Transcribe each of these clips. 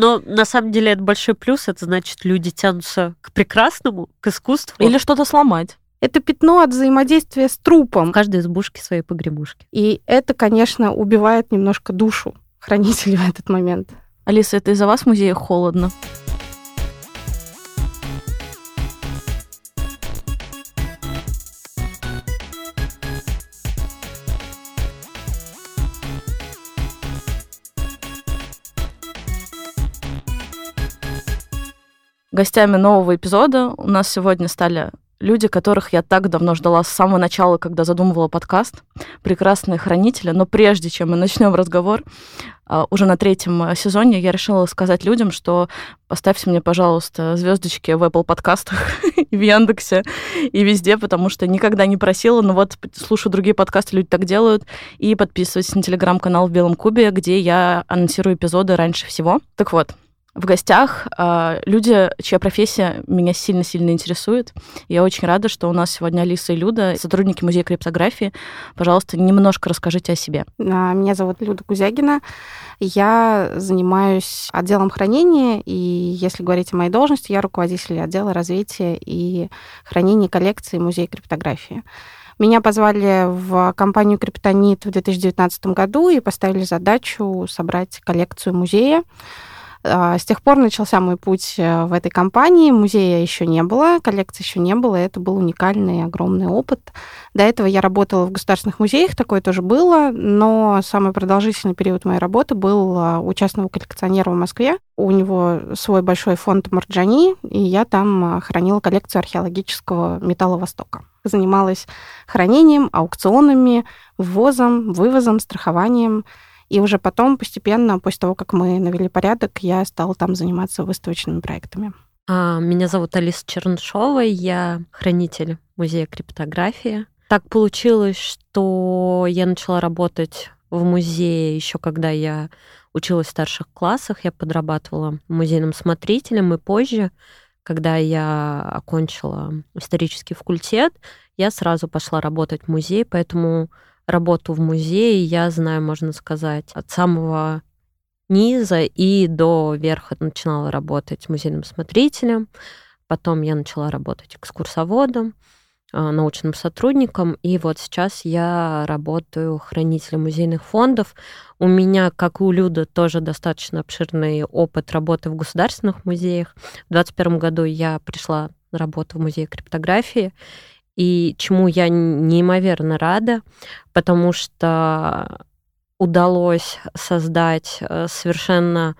Но на самом деле это большой плюс, это значит, люди тянутся к прекрасному, к искусству. Или что-то сломать. Это пятно от взаимодействия с трупом. В каждой избушке своей погребушки. И это, конечно, убивает немножко душу хранителей в этот момент. Алиса, это из-за вас в музее холодно? Гостями нового эпизода у нас сегодня стали люди, которых я так давно ждала с самого начала, когда задумывала подкаст, прекрасные хранители. Но прежде чем мы начнем разговор, а, уже на третьем а, сезоне я решила сказать людям, что поставьте мне, пожалуйста, звездочки в Apple подкастах и в Яндексе и везде, потому что никогда не просила, но вот слушаю другие подкасты, люди так делают. И подписывайтесь на телеграм-канал в Белом Кубе, где я анонсирую эпизоды раньше всего. Так вот, в гостях э, люди, чья профессия меня сильно-сильно интересует. Я очень рада, что у нас сегодня Алиса и Люда, сотрудники Музея криптографии. Пожалуйста, немножко расскажите о себе. А, меня зовут Люда Кузягина. Я занимаюсь отделом хранения, и если говорить о моей должности, я руководитель отдела развития и хранения коллекции Музея криптографии. Меня позвали в компанию «Криптонит» в 2019 году и поставили задачу собрать коллекцию музея. А, с тех пор начался мой путь э, в этой компании. Музея еще не было, коллекции еще не было. Это был уникальный, огромный опыт. До этого я работала в государственных музеях, такое тоже было, но самый продолжительный период моей работы был а, у частного коллекционера в Москве. У него свой большой фонд Марджани, и я там а, хранила коллекцию археологического металла Востока. Занималась хранением, аукционами, ввозом, вывозом, страхованием. И уже потом, постепенно, после того, как мы навели порядок, я стала там заниматься выставочными проектами. А, меня зовут Алиса Чернышова, я хранитель музея криптографии. Так получилось, что я начала работать в музее еще когда я училась в старших классах. Я подрабатывала музейным смотрителем, и позже, когда я окончила исторический факультет, я сразу пошла работать в музей, поэтому работу в музее я знаю, можно сказать, от самого низа и до верха начинала работать музейным смотрителем. Потом я начала работать экскурсоводом, а, научным сотрудником, и вот сейчас я работаю хранителем музейных фондов. У меня, как и у Люда, тоже достаточно обширный опыт работы в государственных музеях. В 2021 году я пришла на работу в музей криптографии, и чему я неимоверно рада, потому что удалось создать э, совершенно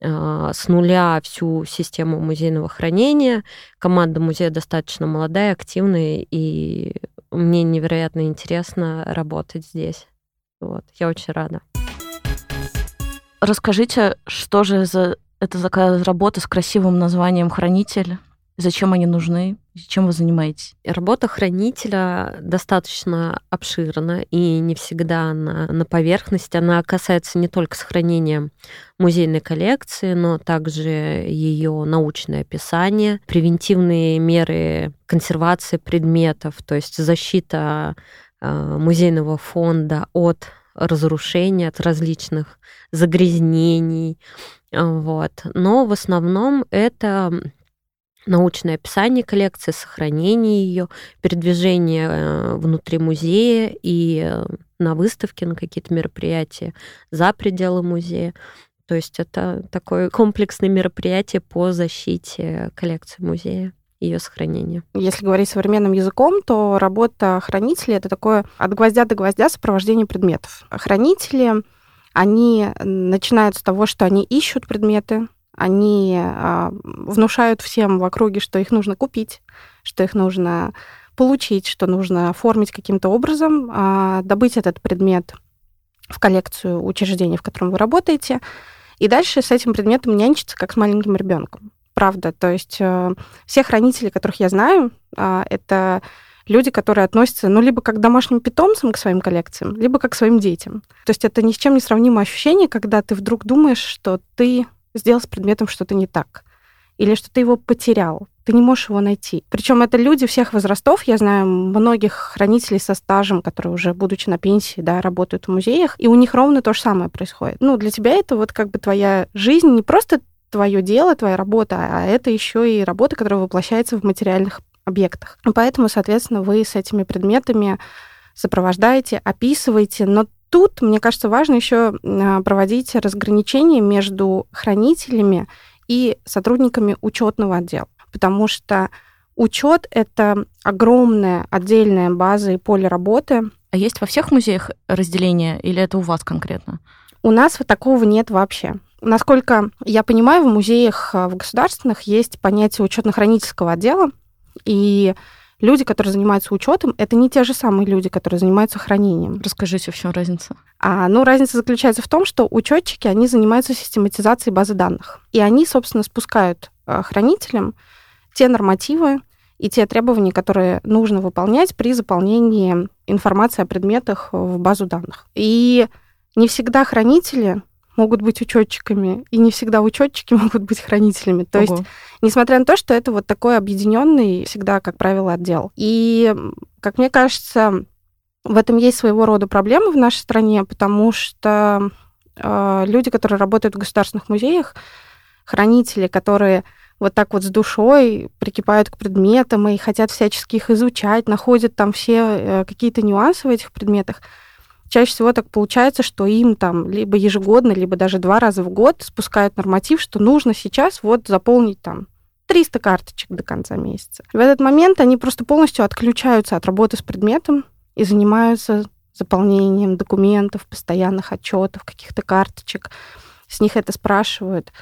э, с нуля всю систему музейного хранения. Команда музея достаточно молодая, активная, и мне невероятно интересно работать здесь. Вот, я очень рада. Расскажите, что же за это за работа с красивым названием «Хранитель»? Зачем они нужны? Чем вы занимаетесь? Работа хранителя достаточно обширна и не всегда на, на поверхности. Она касается не только сохранения музейной коллекции, но также ее научное описание, превентивные меры консервации предметов, то есть защита э, музейного фонда от разрушения, от различных загрязнений. Вот. Но в основном это научное описание коллекции, сохранение ее, передвижение э, внутри музея и э, на выставке, на какие-то мероприятия за пределы музея. То есть это такое комплексное мероприятие по защите коллекции музея ее сохранения. Если говорить современным языком, то работа хранителей — это такое от гвоздя до гвоздя сопровождение предметов. Хранители, они начинают с того, что они ищут предметы, они а, внушают всем в округе, что их нужно купить, что их нужно получить, что нужно оформить каким-то образом, а, добыть этот предмет в коллекцию учреждений, в котором вы работаете, и дальше с этим предметом нянчиться, как с маленьким ребенком. Правда. То есть э, все хранители, которых я знаю, а, это люди, которые относятся, ну, либо как к домашним питомцам к своим коллекциям, либо как к своим детям. То есть это ни с чем не сравнимое ощущение, когда ты вдруг думаешь, что ты сделал с предметом что-то не так. или что ты его потерял, ты не можешь его найти. Причем это люди всех возрастов. Я знаю многих хранителей со стажем, которые уже, будучи на пенсии, да, работают в музеях, и у них ровно то же самое происходит. Ну, для тебя это вот как бы твоя жизнь, не просто твое дело, твоя работа, а это еще и работа, которая воплощается в материальных объектах. Поэтому, соответственно, вы с этими предметами сопровождаете, описываете, но тут, мне кажется, важно еще а, проводить разграничение между хранителями и сотрудниками учетного отдела, потому что учет это огромная отдельная база и поле работы. А есть во всех музеях разделение или это у вас конкретно? У нас вот такого нет вообще. Насколько я понимаю, в музеях а, в государственных есть понятие учетно-хранительского отдела, и люди, которые занимаются учетом, это не те же самые люди, которые занимаются хранением. Расскажите, в чем разница? А, ну, разница заключается в том, что учетчики, они занимаются систематизацией базы данных. И они, собственно, спускают а, хранителям те нормативы и те требования, которые нужно выполнять при заполнении информации о предметах в базу данных. И не всегда хранители могут быть учетчиками, и не всегда учетчики могут быть хранителями. То Ого. есть, несмотря на то, что это вот такой объединенный всегда, как правило, отдел. И, как мне кажется, в этом есть своего рода проблемы в нашей стране, потому что э, люди, которые работают в государственных музеях, хранители, которые вот так вот с душой прикипают к предметам и хотят всячески их изучать, находят там все э, какие-то нюансы в этих предметах, чаще всего так получается, что им там либо ежегодно, либо даже два раза в год спускают норматив, что нужно сейчас вот заполнить там 300 карточек до конца месяца. В этот момент они просто полностью отключаются от работы с предметом и занимаются заполнением документов, постоянных отчетов, каких-то карточек. С них это спрашивают.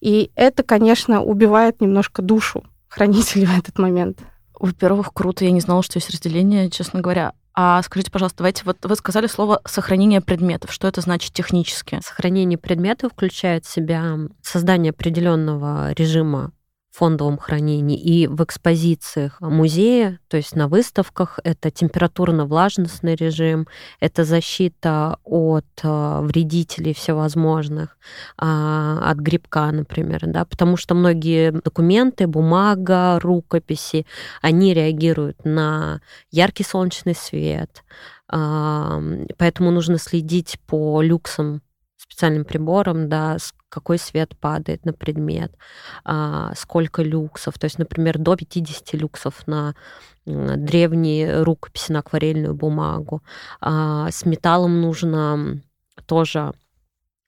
И это, конечно, убивает немножко душу хранителей в этот момент. Во-первых, круто. Я не знала, что есть разделение, честно говоря. А скажите, пожалуйста, давайте, вот вы сказали слово сохранение предметов. Что это значит технически? Сохранение предметов включает в себя создание определенного режима фондовом хранении и в экспозициях музея, то есть на выставках, это температурно-влажностный режим, это защита от э, вредителей всевозможных, а, от грибка, например, да, потому что многие документы, бумага, рукописи, они реагируют на яркий солнечный свет, поэтому нужно следить по люксам специальным прибором, да, какой свет падает на предмет, а, сколько люксов. То есть, например, до 50 люксов на древние рукописи на акварельную бумагу. А, с металлом нужно тоже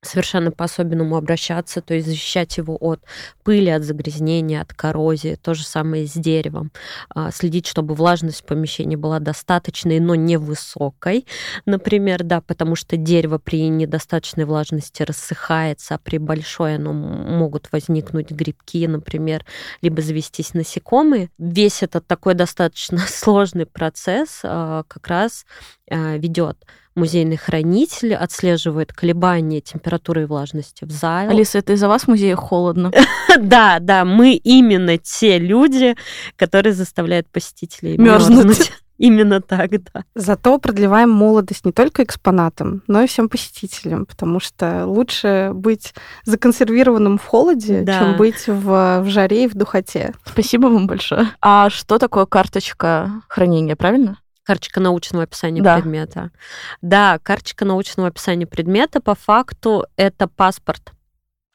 совершенно по-особенному обращаться, то есть защищать его от пыли, от загрязнения, от коррозии. То же самое с деревом. А, следить, чтобы влажность в помещении была достаточной, но не высокой, например, да, потому что дерево при недостаточной влажности рассыхается, а при большой оно могут возникнуть грибки, например, либо завестись насекомые. Весь этот такой достаточно сложный процесс а, как раз а, ведет музейный хранитель отслеживает колебания температуры и влажности в зале. Алиса, это из-за вас в музее холодно? Да, да, мы именно те люди, которые заставляют посетителей мерзнуть. Именно так, да. Зато продлеваем молодость не только экспонатам, но и всем посетителям, потому что лучше быть законсервированным в холоде, да. чем быть в, в жаре и в духоте. Спасибо вам большое. А что такое карточка хранения, правильно? Карточка научного описания да. предмета. Да, карточка научного описания предмета по факту это паспорт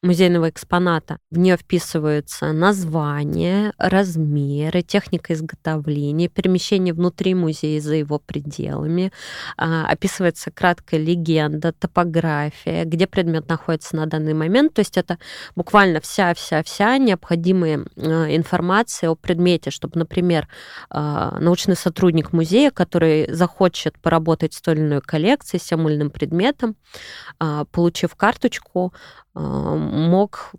музейного экспоната. В нее вписываются название, размеры, техника изготовления, перемещение внутри музея за его пределами, а, описывается краткая легенда, топография, где предмет находится на данный момент. То есть это буквально вся-вся-вся необходимая а, информация о предмете, чтобы, например, а, научный сотрудник музея, который захочет поработать с той или иной коллекцией, с тем или иным предметом, получив карточку, мог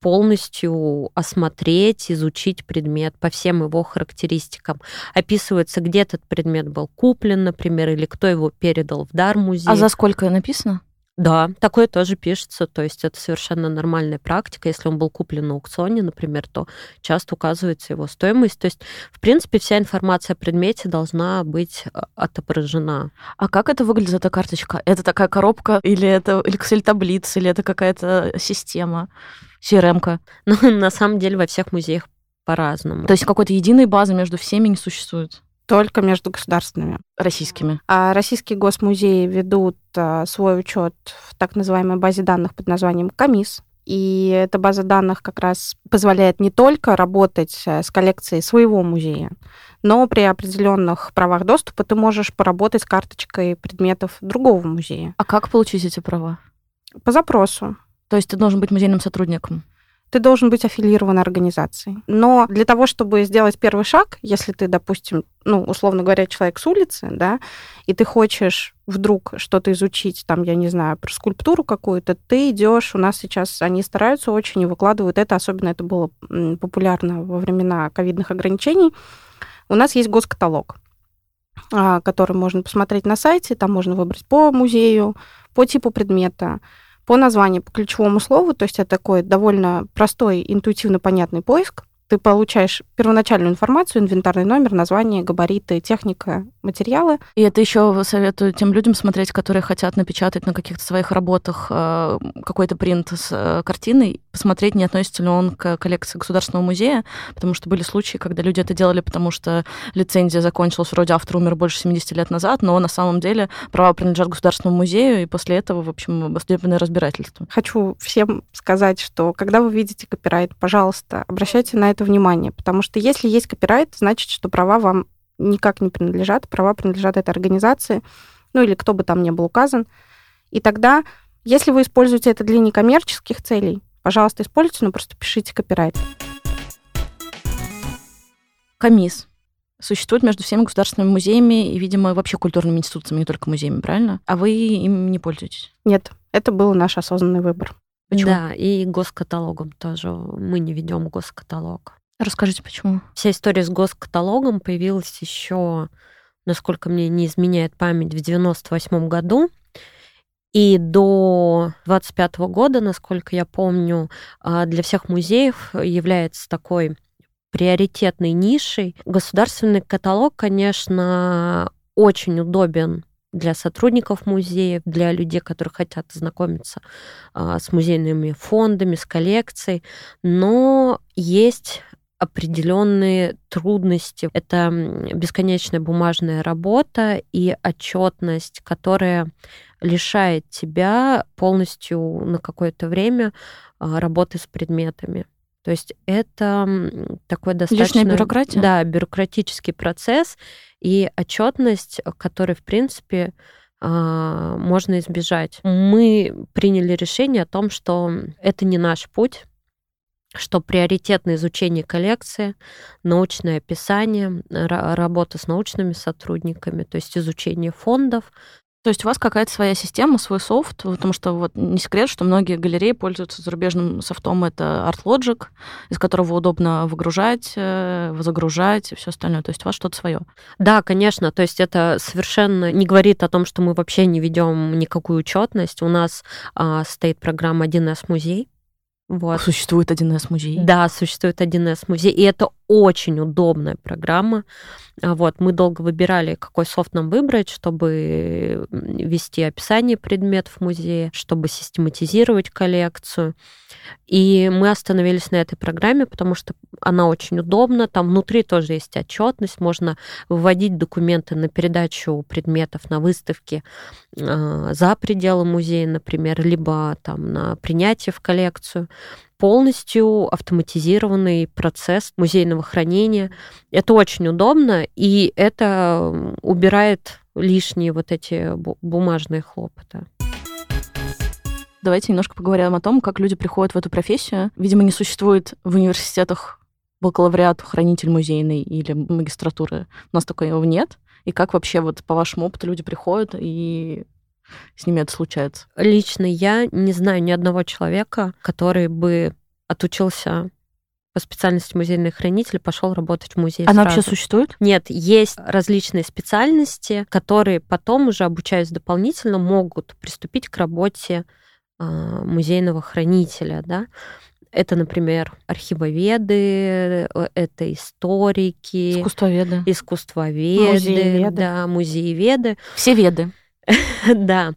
полностью осмотреть, изучить предмет по всем его характеристикам. Описывается, где этот предмет был куплен, например, или кто его передал в дар музею. А за сколько написано? Да, такое тоже пишется, то есть это совершенно нормальная практика. Если он был куплен на аукционе, например, то часто указывается его стоимость. То есть, в принципе, вся информация о предмете должна быть а, отображена. А как это выглядит, эта карточка? Это такая коробка или это Excel-таблица, или это какая-то система, CRM-ка? Ну, на самом деле, во всех музеях по-разному. То есть какой-то единой базы между всеми не существует? Только между государственными. Российскими. А российские госмузеи ведут а, свой учет в так называемой базе данных под названием КОМИС. И эта база данных как раз позволяет не только работать э, с коллекцией своего музея, но при определенных правах доступа ты можешь поработать с карточкой предметов другого музея. А как получить эти права? По запросу. То есть ты должен быть музейным сотрудником? Ты должен быть аффилирован организацией. Но для того, чтобы сделать первый шаг, если ты, допустим, ну, условно говоря, человек с улицы, да, и ты хочешь вдруг что-то изучить, там, я не знаю, про скульптуру какую-то, ты идешь, у нас сейчас они стараются очень и выкладывают это, особенно это было популярно во времена ковидных ограничений. У нас есть госкаталог, а, который можно посмотреть на сайте, там можно выбрать по музею, по типу предмета, по названию, по ключевому слову, то есть это такой довольно простой, интуитивно понятный поиск, ты получаешь первоначальную информацию, инвентарный номер, название, габариты, техника, материалы. И это еще советую тем людям смотреть, которые хотят напечатать на каких-то своих работах э, какой-то принт с э, картиной, посмотреть, не относится ли он к коллекции Государственного музея, потому что были случаи, когда люди это делали, потому что лицензия закончилась, вроде автор умер больше 70 лет назад, но на самом деле права принадлежат Государственному музею, и после этого, в общем, судебное разбирательство. Хочу всем сказать, что когда вы видите копирайт, пожалуйста, обращайте на это это внимание, потому что если есть копирайт, значит, что права вам никак не принадлежат, права принадлежат этой организации, ну или кто бы там ни был указан. И тогда, если вы используете это для некоммерческих целей, пожалуйста, используйте, но просто пишите копирайт. Комисс существует между всеми государственными музеями и, видимо, вообще культурными институциями, не только музеями, правильно? А вы им не пользуетесь? Нет, это был наш осознанный выбор. Почему? Да, и госкаталогом тоже. Мы не ведем госкаталог. Расскажите, почему? Вся история с госкаталогом появилась еще, насколько мне не изменяет память, в 98 году. И до 25 года, насколько я помню, а, для всех музеев является такой приоритетной нишей. Государственный каталог, конечно, очень удобен для сотрудников музеев, для людей, которые хотят знакомиться а, с музейными фондами, с коллекцией, но есть определенные трудности. Это бесконечная бумажная работа и отчетность, которая лишает тебя полностью на какое-то время а, работы с предметами. То есть это такой достаточно... Лишняя бюрократия? Да, бюрократический процесс и отчетность, который, в принципе, а, можно избежать. Мы приняли решение о том, что это не наш путь, что приоритетное изучение коллекции, научное описание, работа с научными сотрудниками, то есть изучение фондов, то есть у вас какая-то своя система, свой софт, потому что вот не секрет, что многие галереи пользуются зарубежным софтом. Это ArtLogic, из которого удобно выгружать, э, загружать и все остальное. То есть у вас что-то свое. Да, конечно. То есть это совершенно не говорит о том, что мы вообще не ведем никакую учетность. У нас а, стоит программа 1С музей, вот. Существует 1С музей? Да, существует 1С музей. И это очень удобная программа. А вот, мы долго выбирали, какой софт нам выбрать, чтобы вести описание предметов музея, чтобы систематизировать коллекцию. И мы остановились на этой программе, потому что она очень удобна. Там внутри тоже есть отчетность, можно выводить документы на передачу предметов на выставке э, за пределы музея, например, либо там на принятие в коллекцию полностью автоматизированный процесс музейного хранения. Это очень удобно, и это убирает лишние вот эти бумажные хлопоты. Давайте немножко поговорим о том, как люди приходят в эту профессию. Видимо, не существует в университетах бакалавриат, хранитель музейный или магистратуры. У нас такого нет. И как вообще вот по вашему опыту люди приходят и с ними это случается? Лично я не знаю ни одного человека, который бы отучился по специальности музейный хранитель пошел работать в музей. Она сразу. вообще существует? Нет, есть различные специальности, которые потом уже обучаясь дополнительно могут приступить к работе э, музейного хранителя, да. Это, например, архивоведы, э, это историки, Искусствоведы. искусствоведы, Музееведы. да, музееведы. Все веды. Да,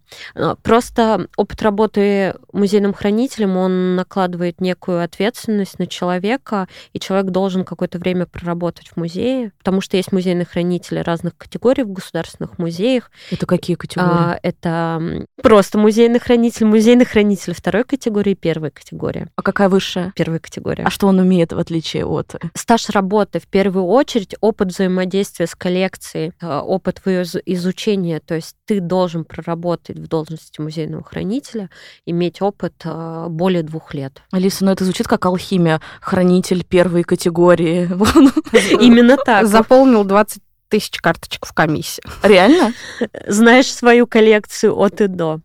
просто опыт работы музейным хранителем, он накладывает некую ответственность на человека, и человек должен какое-то время проработать в музее, потому что есть музейные хранители разных категорий в государственных музеях. Это какие категории? А, Это просто музейный хранитель, музейный хранитель второй категории, первой категории. А какая высшая? Первая категория. А что он умеет в отличие от... стаж работы в первую очередь, опыт взаимодействия с коллекцией, э, опыт ее из- изучения. То есть ты должен проработать в должности музейного хранителя, иметь опыт э, более двух лет. Алиса, ну это звучит как алхимия. Хранитель первой категории. Именно так. Заполнил 20 тысяч карточек в комиссии. Реально? Знаешь свою коллекцию от и до.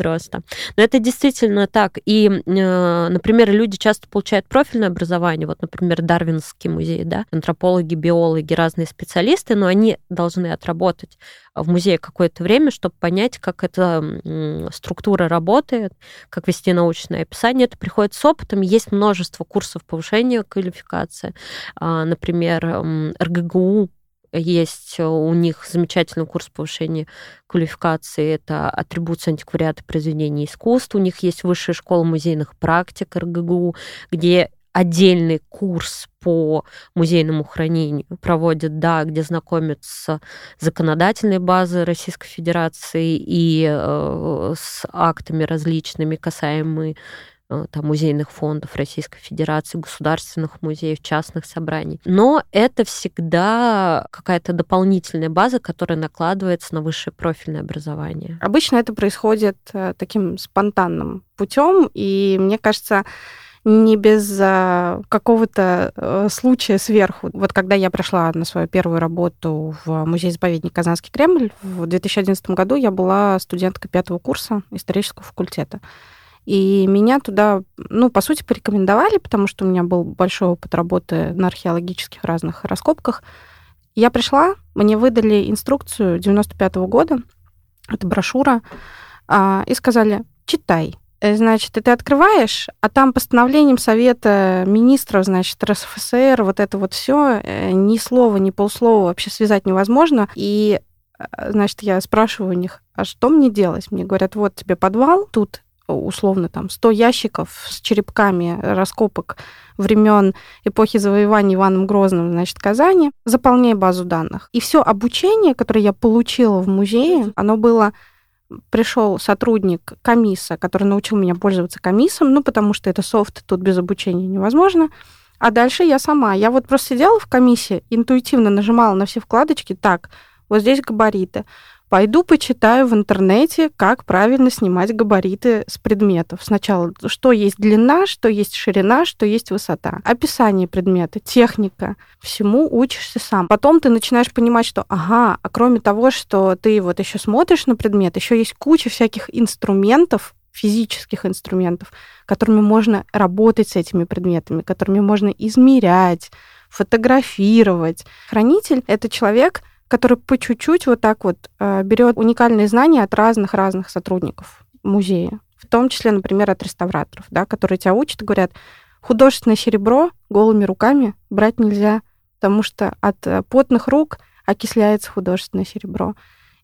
Просто. Но это действительно так. И, э, например, люди часто получают профильное образование. Вот, например, Дарвинский музей, да, антропологи, биологи, разные специалисты, но они должны отработать в музее какое-то время, чтобы понять, как эта структура работает, как вести научное описание. Это приходит с опытом. Есть множество курсов повышения квалификации. А, Например, РГГУ есть у них замечательный курс повышения квалификации. Это атрибуция антиквариата произведений искусств. У них есть высшая школа музейных практик РГГУ, где отдельный курс по музейному хранению проводят, да, где знакомят с законодательной базой Российской Федерации и э, с актами различными, касаемыми э, там, музейных фондов Российской Федерации, государственных музеев, частных собраний. Но это всегда какая-то дополнительная база, которая накладывается на высшее профильное образование. Обычно это происходит э, таким спонтанным путем, и мне кажется, не без а, какого-то э, случая сверху. Вот когда я пришла на свою первую работу в музей-заповедник Казанский Кремль в 2011 году, я была студенткой пятого курса исторического факультета. И меня туда, ну, по сути, порекомендовали, потому что у меня был большой опыт работы на археологических разных раскопках. Я пришла, мне выдали инструкцию 95 года, это брошюра, а, и сказали, читай. Э, Значит, и ты открываешь, а там постановлением Совета министров, значит, РСФСР, вот это вот все, ни слова, ни полслова вообще связать невозможно. И, э, значит, я спрашиваю у них, а что мне делать? Мне говорят, вот тебе подвал, тут условно там 100 ящиков с черепками раскопок времен эпохи завоевания Иваном Грозным, значит, Казани, заполняй базу данных. И все обучение, которое я получила в музее, оно было пришел сотрудник комисса, который научил меня пользоваться комиссом, ну, потому что это софт, тут без обучения невозможно. А дальше я сама. Я вот просто сидела в комиссии, интуитивно нажимала на все вкладочки. Так, вот здесь габариты. Пойду почитаю в интернете, как правильно снимать габариты с предметов. Сначала, что есть длина, что есть ширина, что есть высота. Описание предмета, техника. Всему учишься сам. Потом ты начинаешь понимать, что, ага, а кроме того, что ты вот еще смотришь на предмет, еще есть куча всяких инструментов, физических инструментов, которыми можно работать с этими предметами, которыми можно измерять, фотографировать. Хранитель — это человек, который по чуть-чуть вот так вот э, берет уникальные знания от разных-разных сотрудников музея, в том числе, например, от реставраторов, да, которые тебя учат и говорят, художественное серебро голыми руками брать нельзя, потому что от э, потных рук окисляется художественное серебро.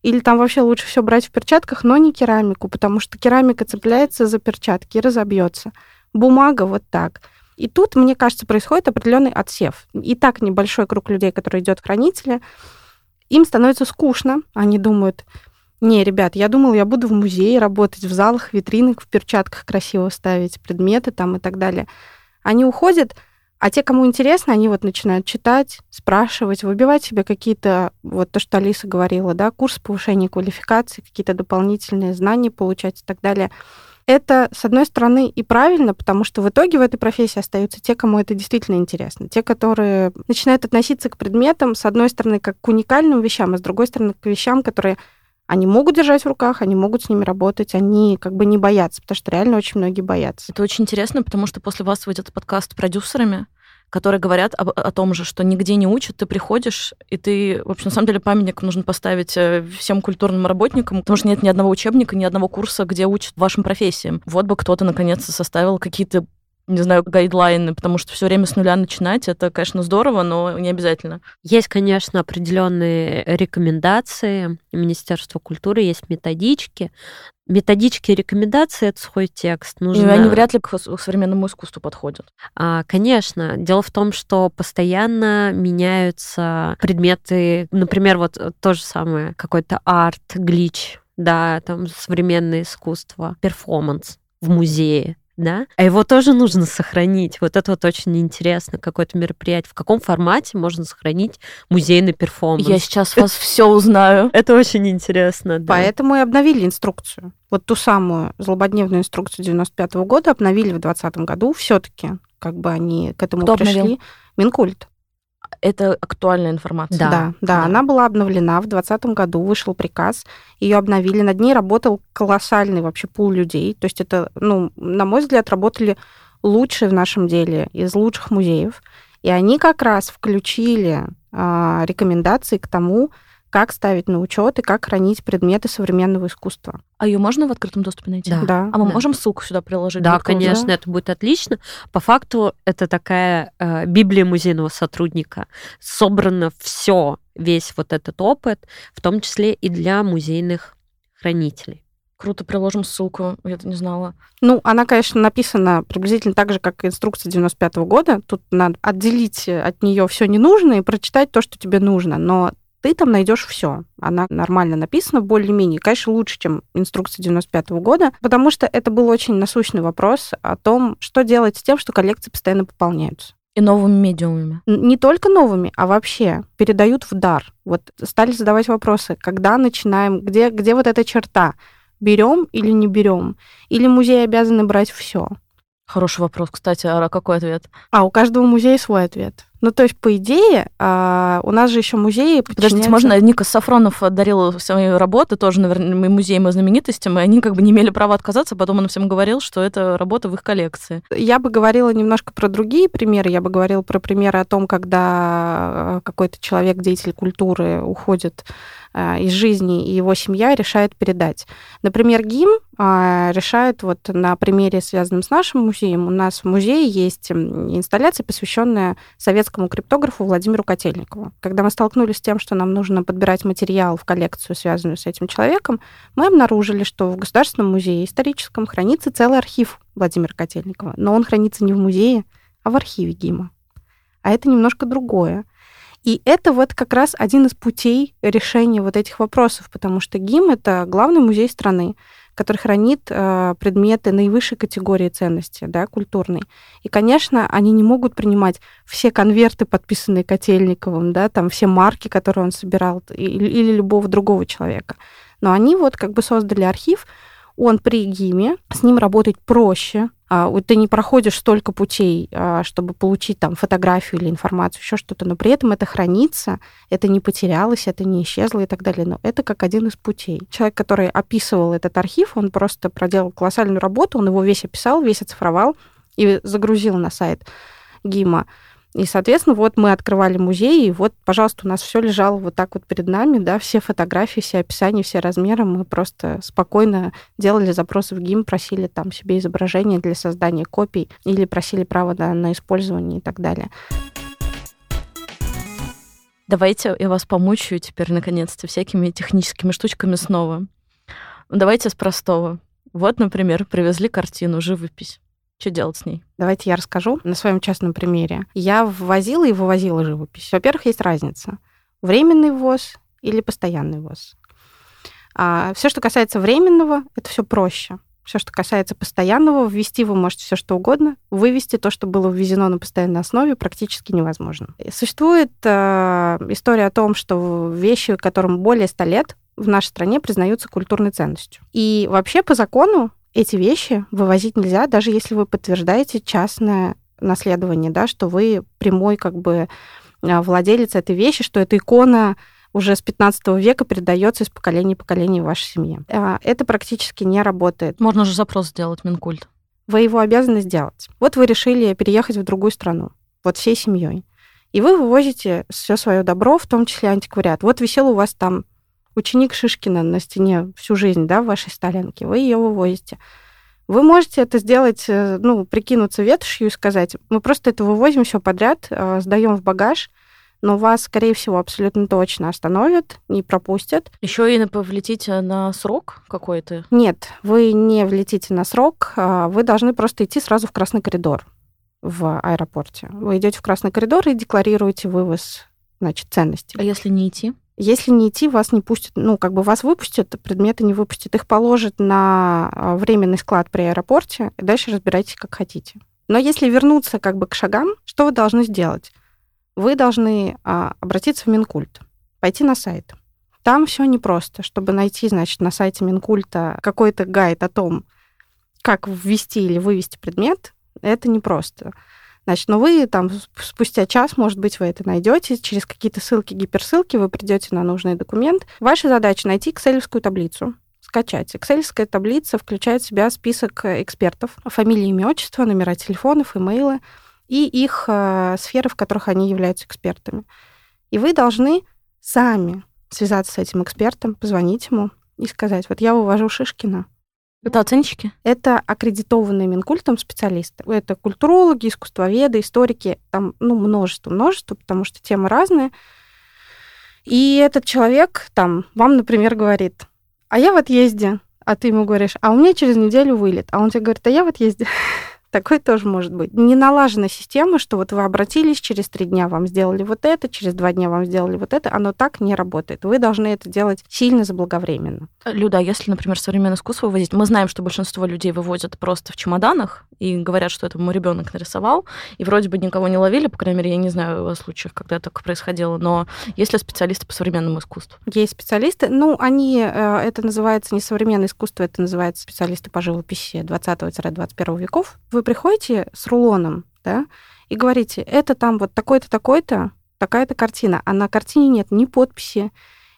Или там вообще лучше все брать в перчатках, но не керамику, потому что керамика цепляется за перчатки и разобьется. Бумага вот так. И тут, мне кажется, происходит определенный отсев. И так небольшой круг людей, который идет в хранители, им становится скучно. Они думают, не, ребят, я думал, я буду в музее работать, в залах, витринах, в перчатках красиво ставить предметы там и так далее. Они уходят, а те, кому интересно, они вот начинают читать, спрашивать, выбивать себе какие-то, вот то, что Алиса говорила, да, курс повышения квалификации, какие-то дополнительные знания получать и так далее. Это, с одной стороны, и правильно, потому что в итоге в этой профессии остаются те, кому это действительно интересно. Те, которые начинают относиться к предметам, с одной стороны, как к уникальным вещам, а с другой стороны, к вещам, которые они могут держать в руках, они могут с ними работать, они как бы не боятся, потому что реально очень многие боятся. Это очень интересно, потому что после вас выйдет подкаст с продюсерами, которые говорят об, о том же, что нигде не учат, ты приходишь, и ты, в общем, на самом деле памятник нужно поставить э, всем культурным работникам, потому что нет ни одного учебника, ни одного курса, где учат вашим профессиям. Вот бы кто-то наконец-то составил какие-то не знаю, гайдлайны, потому что все время с нуля начинать, это, конечно, здорово, но не обязательно. Есть, конечно, определенные рекомендации Министерства культуры, есть методички. Методички и рекомендации — это свой текст. Нужно... И они вряд ли к современному искусству подходят. А, конечно. Дело в том, что постоянно меняются предметы. Например, вот то же самое, какой-то арт, glitch, да, там современное искусство, перформанс в музее да, а его тоже нужно сохранить. Вот это вот очень интересно, какое-то мероприятие. В каком формате можно сохранить музейный перформанс? Я сейчас вас все узнаю. Это очень интересно, да. Поэтому и обновили инструкцию. Вот ту самую злободневную инструкцию 95 -го года обновили в 2020 году. все таки как бы они к этому Кто пришли. Обновил? Минкульт это актуальная информация. Да, да, да, она была обновлена. В 2020 году, вышел приказ, ее обновили, над ней работал колоссальный вообще пул людей, то есть это, ну, на мой взгляд, работали лучшие в нашем деле из лучших музеев, и они как раз включили а, рекомендации к тому, как ставить на учет и как хранить предметы современного искусства. А ее можно в открытом доступе найти? Да. да а мы да. можем ссылку сюда приложить? Да, конечно, это будет отлично. По факту это такая э, Библия музейного сотрудника. Собрано все, весь вот этот опыт, в том числе и для музейных хранителей. Круто, приложим ссылку, я это не знала. Ну, она, конечно, написана приблизительно так же, как инструкция 95 -го года. Тут надо отделить от нее все ненужное и прочитать то, что тебе нужно. Но ты там найдешь все. Она нормально написана, более-менее. Конечно, лучше, чем инструкция 95 -го года, потому что это был очень насущный вопрос о том, что делать с тем, что коллекции постоянно пополняются. И новыми медиумами. Не только новыми, а вообще передают в дар. Вот стали задавать вопросы, когда начинаем, где, где вот эта черта? Берем или не берем? Или музей обязаны брать все? Хороший вопрос, кстати. А какой ответ? А у каждого музея свой ответ. Ну, то есть, по идее, а, у нас же еще музеи Подождите, можно Ника Сафронов дарил свои работы, тоже, наверное, музеям и знаменитостям, и они как бы не имели права отказаться, потом он всем говорил, что это работа в их коллекции. Я бы говорила немножко про другие примеры. Я бы говорила про примеры о том, когда а, какой-то человек, деятель культуры уходит из жизни, и его семья решает передать. Например, ГИМ а, решает вот на примере, связанном с нашим музеем. У нас в музее есть инсталляция, посвященная советскому криптографу Владимиру Котельникову. Когда мы столкнулись с тем, что нам нужно подбирать материал в коллекцию, связанную с этим человеком, мы обнаружили, что в Государственном музее историческом хранится целый архив Владимира Котельникова. Но он хранится не в музее, а в архиве ГИМа. А это немножко другое. И это вот как раз один из путей решения вот этих вопросов, потому что ГИМ — это главный музей страны, который хранит э, предметы наивысшей категории ценности, да, культурной. И, конечно, они не могут принимать все конверты, подписанные Котельниковым, да, там все марки, которые он собирал, или, или любого другого человека. Но они вот как бы создали архив, он при ГИМе, с ним работать проще, а, ты не проходишь столько путей, а, чтобы получить там фотографию или информацию, еще что-то, но при этом это хранится, это не потерялось, это не исчезло и так далее. Но это как один из путей. Человек, который описывал этот архив, он просто проделал колоссальную работу, он его весь описал, весь оцифровал и загрузил на сайт ГИМа. И, соответственно, вот мы открывали музей, и вот, пожалуйста, у нас все лежало вот так вот перед нами, да, все фотографии, все описания, все размеры. Мы просто спокойно делали запросы в ГИМ, просили там себе изображения для создания копий или просили право на, на использование и так далее. Давайте я вас помучаю теперь, наконец-то, всякими техническими штучками снова. Давайте с простого. Вот, например, привезли картину, живопись. Что делать с ней? Давайте я расскажу на своем частном примере. Я ввозила и вывозила живопись. Во-первых, есть разница. Временный ввоз или постоянный ввоз. А все, что касается временного, это все проще. Все, что касается постоянного, ввести вы можете все что угодно, вывести то, что было ввезено на постоянной основе, практически невозможно. Существует э, история о том, что вещи, которым более 100 лет, в нашей стране признаются культурной ценностью. И вообще по закону эти вещи вывозить нельзя, даже если вы подтверждаете частное наследование, да, что вы прямой как бы а, владелец этой вещи, что эта икона уже с 15 века передается из поколения в поколение в вашей семье. А, это практически не работает. Можно же запрос сделать Минкульт. Вы его обязаны сделать. Вот вы решили переехать в другую страну. вот всей семьей. И вы вывозите все свое добро, в том числе антиквариат. Вот висел у вас там ученик Шишкина на стене всю жизнь, да, в вашей столянке. Вы ее вывозите. Вы можете это сделать, э, ну, прикинуться ветошью и сказать, мы просто это вывозим все подряд, э, сдаем в багаж, но вас, скорее всего, абсолютно точно остановят, не пропустят. Еще и влетите на срок какой-то? Нет, вы не влетите на срок, а вы должны просто идти сразу в красный коридор в аэропорте. Вы идете в красный коридор и декларируете вывоз, значит, ценностей. А если не идти? Если не идти, вас не пустят, ну, как бы вас выпустят, предметы не выпустят. Их положат на а, временный склад при аэропорте, и дальше разбирайтесь, как хотите. Но если вернуться как бы к шагам, что вы должны сделать? Вы должны а, обратиться в Минкульт, пойти на сайт. Там все непросто. Чтобы найти, значит, на сайте Минкульта какой-то гайд о том, как ввести или вывести предмет, это непросто. Значит, но вы там спустя час, может быть, вы это найдете, через какие-то ссылки, гиперссылки вы придете на нужный документ. Ваша задача найти excel таблицу, скачать. excel таблица включает в себя список экспертов, фамилии, имя, отчество, номера телефонов, имейлы и их э, сферы, в которых они являются экспертами. И вы должны сами связаться с этим экспертом, позвонить ему и сказать, вот я вывожу Шишкина, это оценщики? Это аккредитованные Минкультом специалисты. Это культурологи, искусствоведы, историки. Там ну, множество, множество, потому что темы разные. И этот человек там вам, например, говорит, а я в отъезде, а ты ему говоришь, а у меня через неделю вылет. А он тебе говорит, а я в отъезде. Такое тоже может быть. Не налажена система, что вот вы обратились, через три дня вам сделали вот это, через два дня вам сделали вот это. Оно так не работает. Вы должны это делать сильно заблаговременно. Люда, а если, например, современное искусство вывозить, мы знаем, что большинство людей вывозят просто в чемоданах и говорят, что это мой ребенок нарисовал, и вроде бы никого не ловили, по крайней мере, я не знаю о случаях, когда так происходило, но есть ли специалисты по современному искусству? Есть специалисты, ну, они, э, это называется не современное искусство, это называется специалисты по живописи 20-21 веков вы приходите с рулоном, да, и говорите, это там вот такой-то, такой-то, такая-то картина, а на картине нет ни подписи,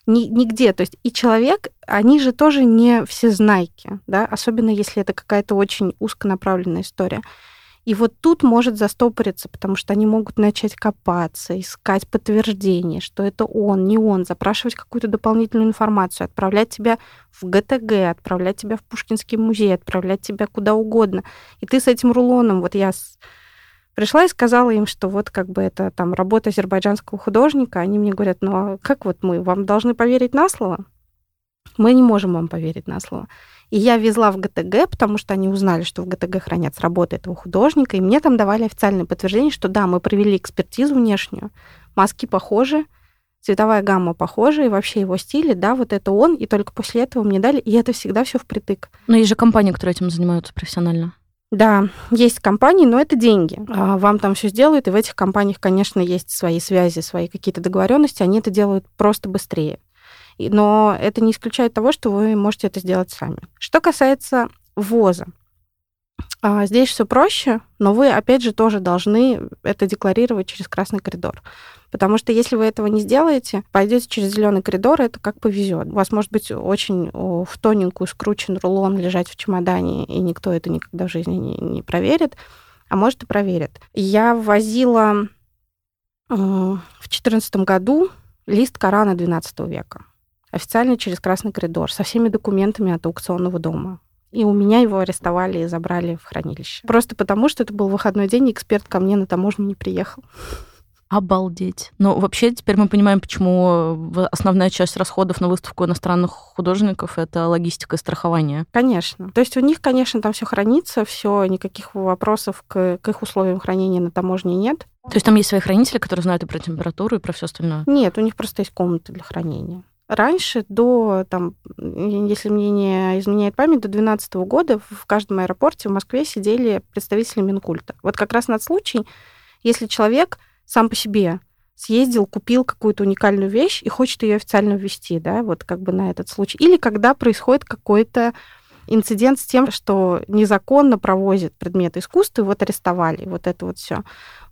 ни, нигде. То есть и человек, они же тоже не все знайки, да, особенно если это какая-то очень узконаправленная история. И вот тут может застопориться, потому что они могут начать копаться, искать подтверждение, что это он, не он, запрашивать какую-то дополнительную информацию, отправлять тебя в ГТГ, отправлять тебя в Пушкинский музей, отправлять тебя куда угодно. И ты с этим рулоном, вот я пришла и сказала им, что вот как бы это там работа азербайджанского художника, они мне говорят, ну а как вот мы, вам должны поверить на слово? Мы не можем вам поверить на слово. И я везла в ГТГ, потому что они узнали, что в ГТГ хранятся работы этого художника, и мне там давали официальное подтверждение, что да, мы провели экспертизу внешнюю, маски похожи, цветовая гамма похожа, и вообще его стили, да, вот это он, и только после этого мне дали, и это всегда все впритык. Но есть же компании, которые этим занимаются профессионально. Да, есть компании, но это деньги. А, вам там все сделают, и в этих компаниях, конечно, есть свои связи, свои какие-то договоренности, они это делают просто быстрее но это не исключает того, что вы можете это сделать сами. Что касается ввоза, а, Здесь все проще, но вы, опять же, тоже должны это декларировать через красный коридор. Потому что если вы этого не сделаете, пойдете через зеленый коридор, это как повезет. У вас может быть очень в тоненькую скручен рулон лежать в чемодане, и никто это никогда в жизни не, не проверит, а может и проверит. Я возила в 2014 году лист Корана XII века официально через Красный коридор со всеми документами от аукционного дома. И у меня его арестовали и забрали в хранилище. Просто потому, что это был выходной день, и эксперт ко мне на таможню не приехал. Обалдеть. Ну, вообще, теперь мы понимаем, почему основная часть расходов на выставку иностранных художников это логистика и страхование. Конечно. То есть у них, конечно, там все хранится, все, никаких вопросов к, к их условиям хранения на таможне нет. То есть там есть свои хранители, которые знают и про температуру, и про все остальное? Нет, у них просто есть комнаты для хранения. Раньше, до, там, если мне не изменяет память, до 2012 года в каждом аэропорте в Москве сидели представители Минкульта. Вот как раз на случай, если человек сам по себе съездил, купил какую-то уникальную вещь и хочет ее официально ввести, да, вот как бы на этот случай. Или когда происходит какой-то инцидент с тем, что незаконно провозят предметы искусства, и вот арестовали, вот это вот все.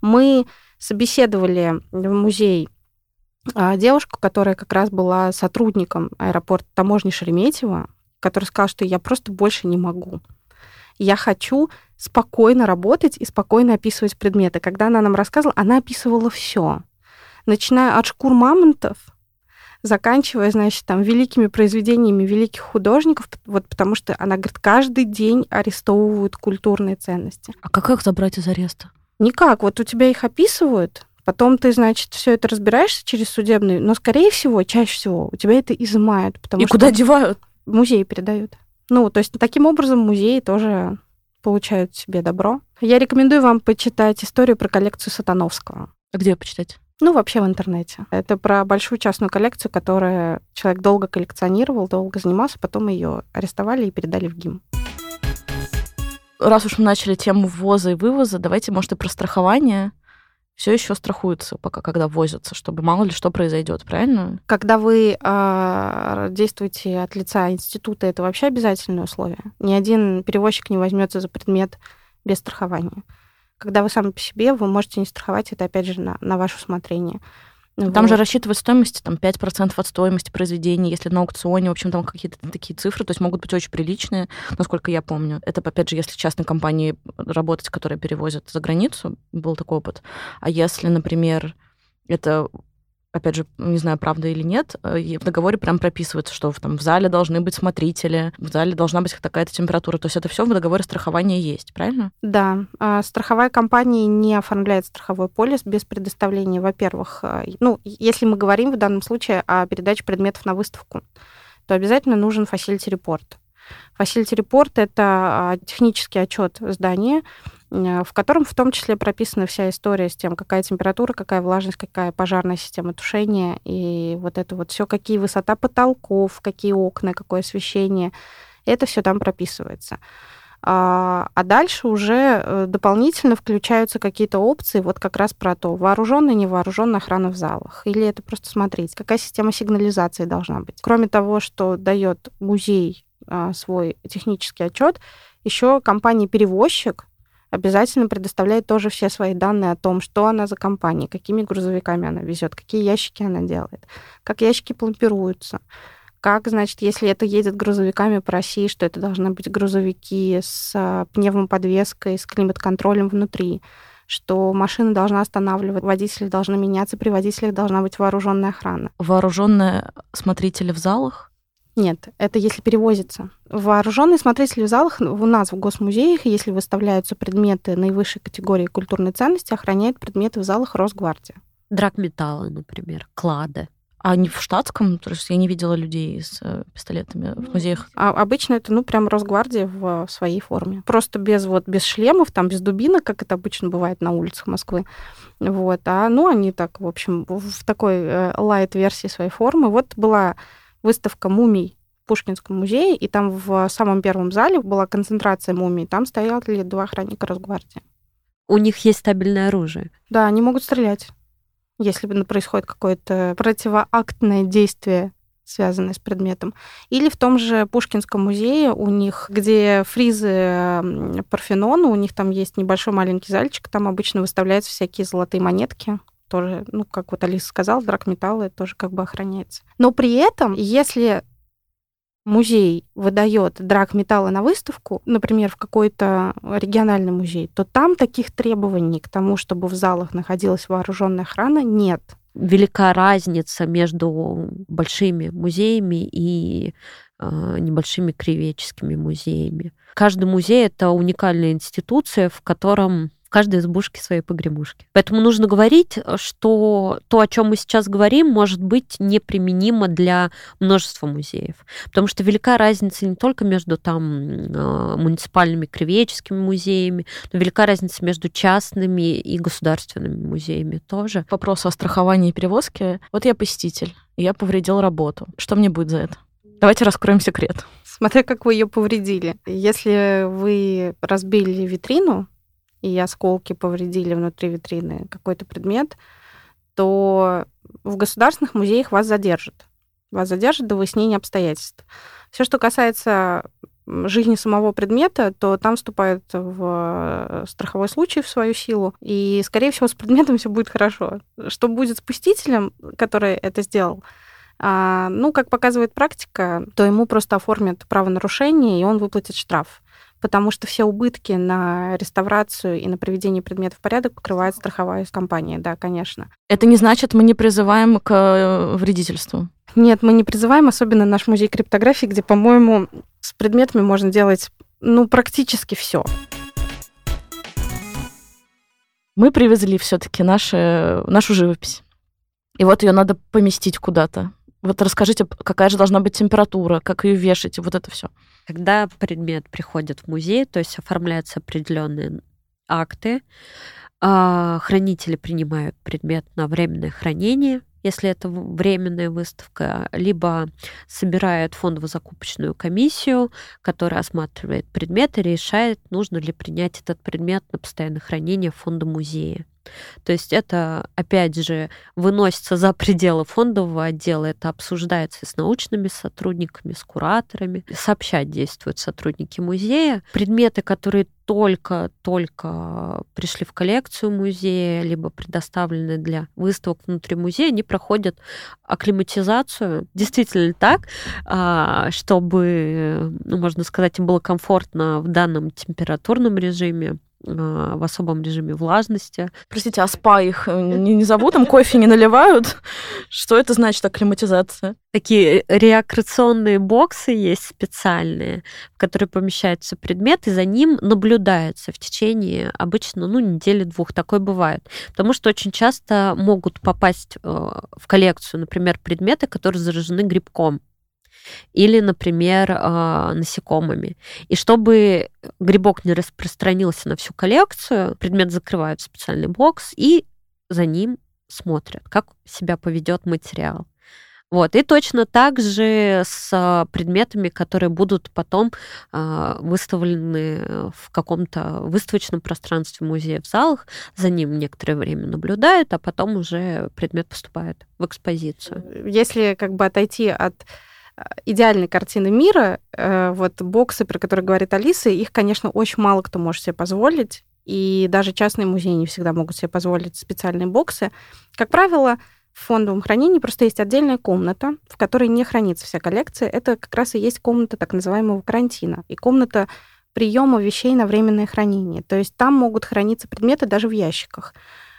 Мы собеседовали в музей девушку, которая как раз была сотрудником аэропорта таможни Шереметьево, которая сказала, что я просто больше не могу. Я хочу спокойно работать и спокойно описывать предметы. Когда она нам рассказывала, она описывала все. Начиная от шкур мамонтов, заканчивая, значит, там, великими произведениями великих художников, вот потому что она говорит, каждый день арестовывают культурные ценности. А как их забрать из ареста? Никак. Вот у тебя их описывают, потом ты, значит, все это разбираешься через судебный, но, скорее всего, чаще всего у тебя это изымают. Потому И что куда девают? Музей передают. Ну, то есть таким образом музеи тоже получают себе добро. Я рекомендую вам почитать историю про коллекцию Сатановского. А где почитать? Ну, вообще в интернете. Это про большую частную коллекцию, которую человек долго коллекционировал, долго занимался, потом ее арестовали и передали в ГИМ. Раз уж мы начали тему ввоза и вывоза, давайте, может, и про страхование все еще страхуются, пока когда возятся, чтобы мало ли что произойдет, правильно? Когда вы э, действуете от лица института, это вообще обязательное условие. Ни один перевозчик не возьмется за предмет без страхования. Когда вы сами по себе, вы можете не страховать это, опять же, на, на ваше усмотрение. Там вот. же рассчитывают стоимость, там 5% от стоимости произведения, если на аукционе, в общем, там какие-то такие цифры, то есть могут быть очень приличные, насколько я помню. Это, опять же, если частной компании работать, которая перевозит за границу, был такой опыт. А если, например, это опять же, не знаю, правда или нет, э, в договоре прям прописывается, что в, там, в зале должны быть смотрители, в зале должна быть такая-то температура. То есть это все в договоре страхования есть, правильно? Да. А страховая компания не оформляет страховой полис без предоставления, во-первых, э, ну, если мы говорим в данном случае о передаче предметов на выставку, то обязательно нужен facility report. Facility report — это а, технический отчет здания, в котором в том числе прописана вся история с тем, какая температура, какая влажность, какая пожарная система тушения, и вот это вот все, какие высота потолков, какие окна, какое освещение, это все там прописывается. А, а дальше уже э, дополнительно включаются какие-то опции, вот как раз про то, вооруженная, невооруженная охрана в залах. Или это просто смотреть, какая система сигнализации должна быть. Кроме того, что дает музей а, свой технический отчет, еще компания-перевозчик обязательно предоставляет тоже все свои данные о том, что она за компания, какими грузовиками она везет, какие ящики она делает, как ящики пломбируются, как, значит, если это едет грузовиками по России, что это должны быть грузовики с а, пневмоподвеской, с климат-контролем внутри, что машина должна останавливать, водители должны меняться, при водителях должна быть вооруженная охрана. Вооруженные смотрители в залах? Нет, это если перевозится. Вооруженные смотрители в залах у нас в госмузеях, если выставляются предметы наивысшей категории культурной ценности, охраняет предметы в залах Росгвардия. Драгметаллы, например, клады. А не в штатском? То есть я не видела людей с э, пистолетами в музеях. А обычно это, ну, прям Росгвардия в своей форме. Просто без вот без шлемов, там без дубинок, как это обычно бывает на улицах Москвы. Вот. А, ну, они так, в общем, в такой э, лайт-версии своей формы. Вот была выставка мумий в Пушкинском музее, и там в самом первом зале была концентрация мумий, там стояли два охранника Росгвардии. У них есть стабильное оружие? Да, они могут стрелять, если происходит какое-то противоактное действие связанное с предметом. Или в том же Пушкинском музее у них, где фризы Парфенона, у них там есть небольшой маленький зальчик, там обычно выставляются всякие золотые монетки, тоже, ну, как вот Алиса сказала, драгметаллы это тоже как бы охраняется. Но при этом, если музей выдает драгметаллы на выставку, например, в какой-то региональный музей, то там таких требований к тому, чтобы в залах находилась вооруженная охрана, нет. Велика разница между большими музеями и э, небольшими кривеческими музеями. Каждый музей это уникальная институция, в котором в каждой избушке своей погремушки. Поэтому нужно говорить, что то, о чем мы сейчас говорим, может быть неприменимо для множества музеев. Потому что велика разница не только между там э, муниципальными кривеческими музеями, но велика разница между частными и государственными музеями тоже. Вопрос о страховании и перевозке. Вот я посетитель, и я повредил работу. Что мне будет за это? Давайте раскроем секрет. Смотря как вы ее повредили. Если вы разбили витрину, и осколки повредили внутри витрины какой-то предмет, то в государственных музеях вас задержат. Вас задержат до выяснения обстоятельств. Все, что касается жизни самого предмета, то там вступает в страховой случай в свою силу, и, скорее всего, с предметом все будет хорошо. Что будет с пустителем, который это сделал, а, ну, как показывает практика, то ему просто оформят правонарушение, и он выплатит штраф. Потому что все убытки на реставрацию и на приведение предметов в порядок покрывает страховая компания, да, конечно. Это не значит, мы не призываем к э, вредительству? Нет, мы не призываем, особенно наш музей криптографии, где, по-моему, с предметами можно делать, ну, практически все. Мы привезли все-таки нашу живопись. И вот ее надо поместить куда-то. Вот расскажите, какая же должна быть температура, как ее вешать, вот это все. Когда предмет приходит в музей, то есть оформляются определенные акты, а, хранители принимают предмет на временное хранение, если это временная выставка, либо собирает фондово-закупочную комиссию, которая осматривает предмет и решает, нужно ли принять этот предмет на постоянное хранение фонда музея. То есть это, опять же, выносится за пределы фондового отдела, это обсуждается с научными сотрудниками, с кураторами. Сообщать действуют сотрудники музея. Предметы, которые только-только пришли в коллекцию музея, либо предоставлены для выставок внутри музея, они проходят акклиматизацию. Действительно так, а, чтобы, ну, можно сказать, им было комфортно в данном температурном режиме в особом режиме влажности. Простите, а спа их э, не, не зовут, им кофе не наливают? Что это значит акклиматизация? Такие реакционные боксы есть специальные, в которые помещаются предметы, за ним наблюдается в течение обычно ну, недели-двух. Такое бывает. Потому что очень часто могут попасть э, в коллекцию, например, предметы, которые заражены грибком или, например, а, насекомыми. И чтобы грибок не распространился на всю коллекцию, предмет закрывают в специальный бокс и за ним смотрят, как себя поведет материал. Вот. И точно так же с предметами, которые будут потом э, выставлены в каком-то выставочном пространстве музея в залах, за ним некоторое время наблюдают, а потом уже предмет поступает в экспозицию. Если как бы отойти от идеальной картины мира, э, вот боксы, про которые говорит Алиса, их, конечно, очень мало кто может себе позволить, и даже частные музеи не всегда могут себе позволить специальные боксы. Как правило, в фондовом хранении просто есть отдельная комната, в которой не хранится вся коллекция. Это как раз и есть комната так называемого карантина и комната приема вещей на временное хранение. То есть там могут храниться предметы даже в ящиках.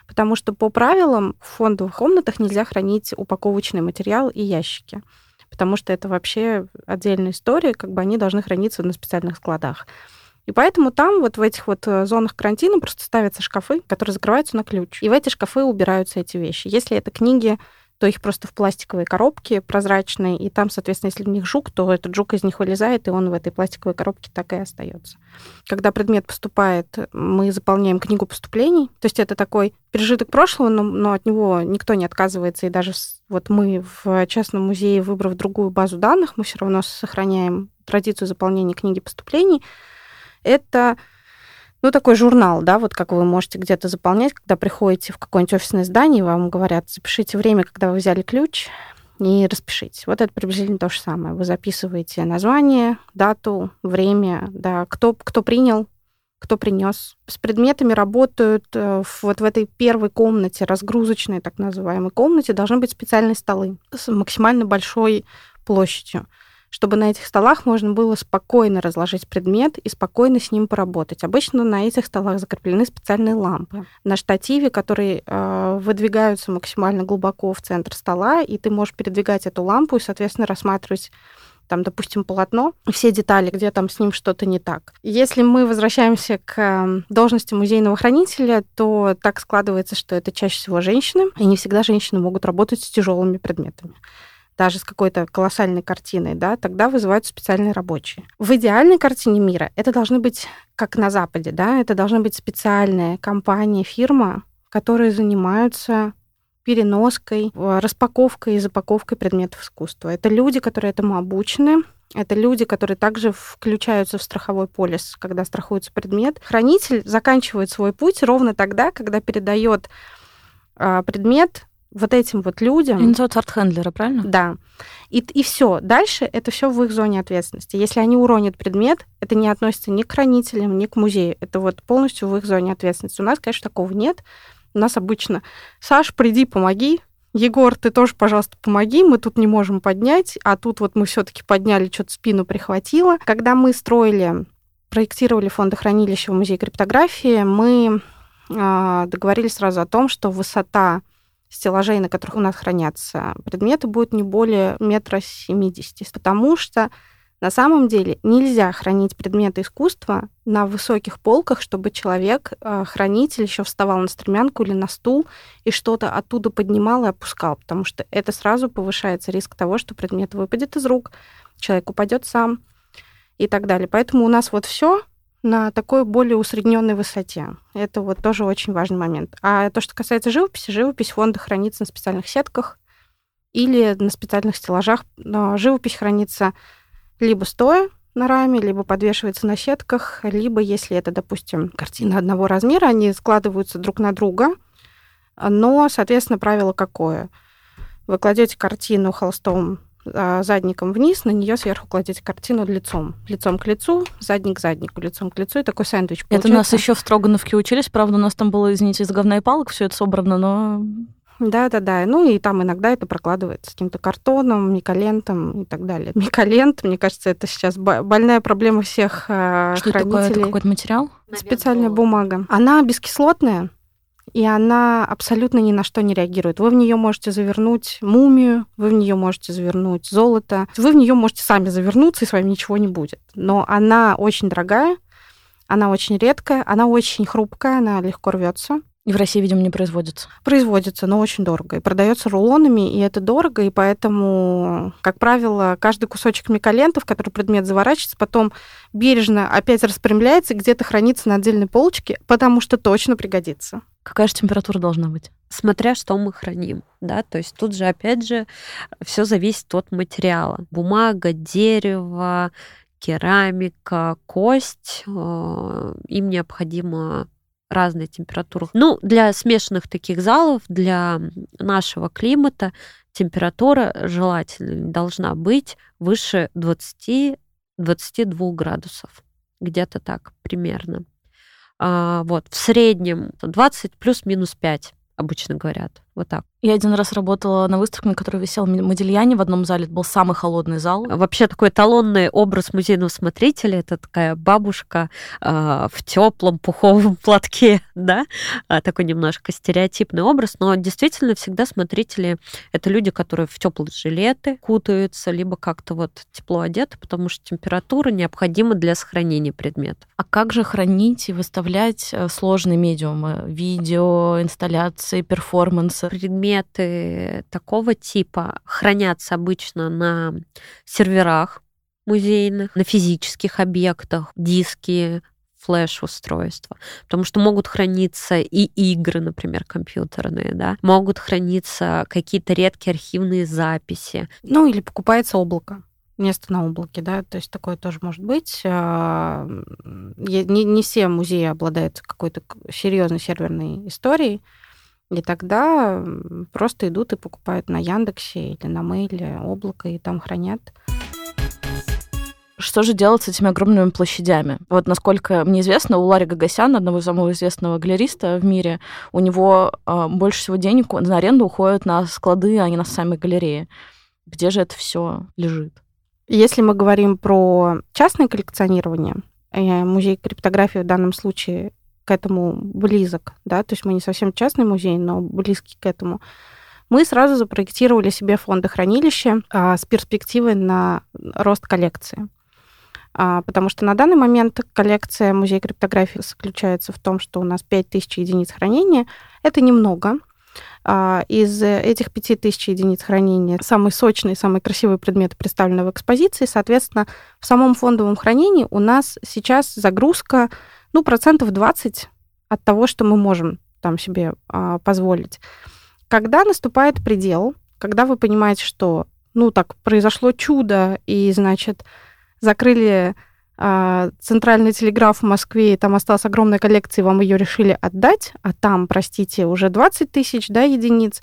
Потому что по правилам в фондовых комнатах нельзя хранить упаковочный материал и ящики потому что это вообще отдельная история, как бы они должны храниться на специальных складах. И поэтому там, вот в этих вот э, зонах карантина, просто ставятся шкафы, которые закрываются на ключ. И в эти шкафы убираются эти вещи. Если это книги то их просто в пластиковые коробки прозрачные, и там, соответственно, если в них жук, то этот жук из них вылезает, и он в этой пластиковой коробке так и остается. Когда предмет поступает, мы заполняем книгу поступлений, то есть это такой пережиток прошлого, но, но от него никто не отказывается, и даже вот мы в частном музее, выбрав другую базу данных, мы все равно сохраняем традицию заполнения книги поступлений. Это ну, такой журнал, да, вот как вы можете где-то заполнять, когда приходите в какое-нибудь офисное здание, вам говорят, запишите время, когда вы взяли ключ, и распишитесь. Вот это приблизительно то же самое. Вы записываете название, дату, время, да, кто, кто принял, кто принес. С предметами работают э, вот в этой первой комнате, разгрузочной так называемой комнате, должны быть специальные столы с максимально большой площадью чтобы на этих столах можно было спокойно разложить предмет и спокойно с ним поработать. Обычно на этих столах закреплены специальные лампы на штативе, которые э, выдвигаются максимально глубоко в центр стола, и ты можешь передвигать эту лампу и, соответственно, рассматривать там, допустим, полотно, все детали, где там с ним что-то не так. Если мы возвращаемся к эм, должности музейного хранителя, то так складывается, что это чаще всего женщины, и не всегда женщины могут работать с тяжелыми предметами даже с какой-то колоссальной картиной, да, тогда вызывают специальные рабочие. В идеальной картине мира это должны быть, как на Западе, да, это должна быть специальная компания, фирма, которые занимаются переноской, распаковкой и запаковкой предметов искусства. Это люди, которые этому обучены, это люди, которые также включаются в страховой полис, когда страхуется предмет. Хранитель заканчивает свой путь ровно тогда, когда передает а, предмет вот этим вот людям. Инициат арт-хендлера, правильно? Да. И, и все. Дальше это все в их зоне ответственности. Если они уронят предмет, это не относится ни к хранителям, ни к музею. Это вот полностью в их зоне ответственности. У нас, конечно, такого нет. У нас обычно Саш, приди, помоги. Егор, ты тоже, пожалуйста, помоги, мы тут не можем поднять, а тут вот мы все-таки подняли, что-то спину прихватило. Когда мы строили проектировали фондохранилище в Музее криптографии, мы а, договорились сразу о том, что высота стеллажей, на которых у нас хранятся предметы, будет не более метра семидесяти, потому что на самом деле нельзя хранить предметы искусства на высоких полках, чтобы человек, а, хранитель, еще вставал на стремянку или на стул и что-то оттуда поднимал и опускал, потому что это сразу повышается риск того, что предмет выпадет из рук, человек упадет сам и так далее. Поэтому у нас вот все на такой более усредненной высоте. Это вот тоже очень важный момент. А то, что касается живописи, живопись фонда хранится на специальных сетках или на специальных стеллажах. Но живопись хранится либо стоя на раме, либо подвешивается на сетках, либо, если это, допустим, картины одного размера, они складываются друг на друга. Но, соответственно, правило какое? Вы кладете картину холстом задником вниз, на нее сверху кладете картину лицом. Лицом к лицу, задник к заднику, лицом к лицу, и такой сэндвич получается. Это нас еще в Строгановке учились, правда, у нас там было, извините, из говна и палок все это собрано, но да, да, да. Ну и там иногда это прокладывается каким-то картоном, миколентом и так далее. Миколент, мне кажется, это сейчас больная проблема всех э, Что хранителей. такое? Это какой-то материал? Специальная бумага. Она бескислотная, и она абсолютно ни на что не реагирует. Вы в нее можете завернуть мумию, вы в нее можете завернуть золото, вы в нее можете сами завернуться, и с вами ничего не будет. Но она очень дорогая, она очень редкая, она очень хрупкая, она легко рвется. И в России, видимо, не производится. Производится, но очень дорого. И продается рулонами, и это дорого, и поэтому, как правило, каждый кусочек миколенты, в который предмет заворачивается, потом бережно опять распрямляется и где-то хранится на отдельной полочке, потому что точно пригодится. Какая же температура должна быть? Смотря что мы храним, да, то есть тут же опять же все зависит от материала. Бумага, дерево, керамика, кость, э, им необходимо разная температура. Ну, для смешанных таких залов, для нашего климата температура желательно должна быть выше 20-22 градусов. Где-то так примерно. А, вот, в среднем 20 плюс-минус 5 обычно говорят. Вот так. Я один раз работала на выставке, на которой висел Модельяне в одном зале. Это был самый холодный зал. Вообще такой эталонный образ музейного смотрителя. Это такая бабушка э, в теплом пуховом платке, да? А, такой немножко стереотипный образ. Но действительно всегда смотрители — это люди, которые в теплые жилеты кутаются, либо как-то вот тепло одеты, потому что температура необходима для сохранения предметов. А как же хранить и выставлять э, сложные медиумы? Видео, инсталляции, перформансы? Предметы такого типа хранятся обычно на серверах музейных, на физических объектах, диски, флеш-устройства, потому что могут храниться и игры, например, компьютерные, да, могут храниться какие-то редкие архивные записи. Ну или покупается облако место на облаке, да, то есть такое тоже может быть. А, не, не все музеи обладают какой-то серьезной серверной историей, и тогда просто идут и покупают на Яндексе или на Мейле облако, и там хранят. Что же делать с этими огромными площадями? Вот насколько мне известно, у Ларри Гагасяна, одного самого известного галериста в мире, у него э, больше всего денег на аренду уходит на склады, а не на сами галереи. Где же это все лежит? Если мы говорим про частное коллекционирование, э, музей криптографии в данном случае к этому близок, да, то есть мы не совсем частный музей, но близкий к этому, мы сразу запроектировали себе фондохранилище а, с перспективой на рост коллекции. А, потому что на данный момент коллекция музея криптографии заключается в том, что у нас 5000 единиц хранения. Это немного. А, из этих 5000 единиц хранения самые сочные, самые красивые предметы представлены в экспозиции. Соответственно, в самом фондовом хранении у нас сейчас загрузка ну, процентов 20 от того, что мы можем там себе а, позволить. Когда наступает предел, когда вы понимаете, что, ну, так, произошло чудо, и, значит, закрыли центральный телеграф в Москве, и там осталась огромная коллекция, и вам ее решили отдать, а там, простите, уже 20 тысяч да, единиц,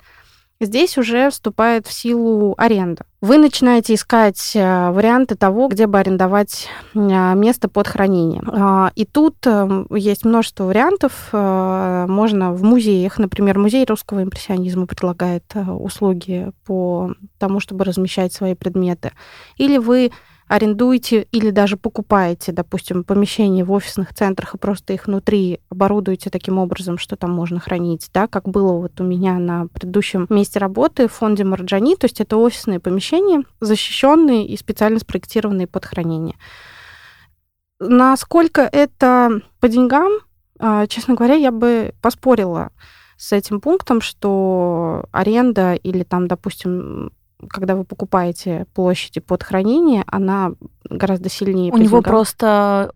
Здесь уже вступает в силу аренда. Вы начинаете искать э, варианты того, где бы арендовать э, место под хранение. А, и тут э, есть множество вариантов. Можно в музеях, например, музей русского импрессионизма предлагает услуги по тому, чтобы размещать свои предметы. Или вы арендуете или даже покупаете, допустим, помещения в офисных центрах и просто их внутри оборудуете таким образом, что там можно хранить, да, как было вот у меня на предыдущем месте работы в фонде Марджани, то есть это офисные помещения, защищенные и специально спроектированные под хранение. Насколько это по деньгам, а, честно говоря, я бы поспорила с этим пунктом, что аренда или там, допустим, когда вы покупаете площади под хранение, она гораздо сильнее. У него просто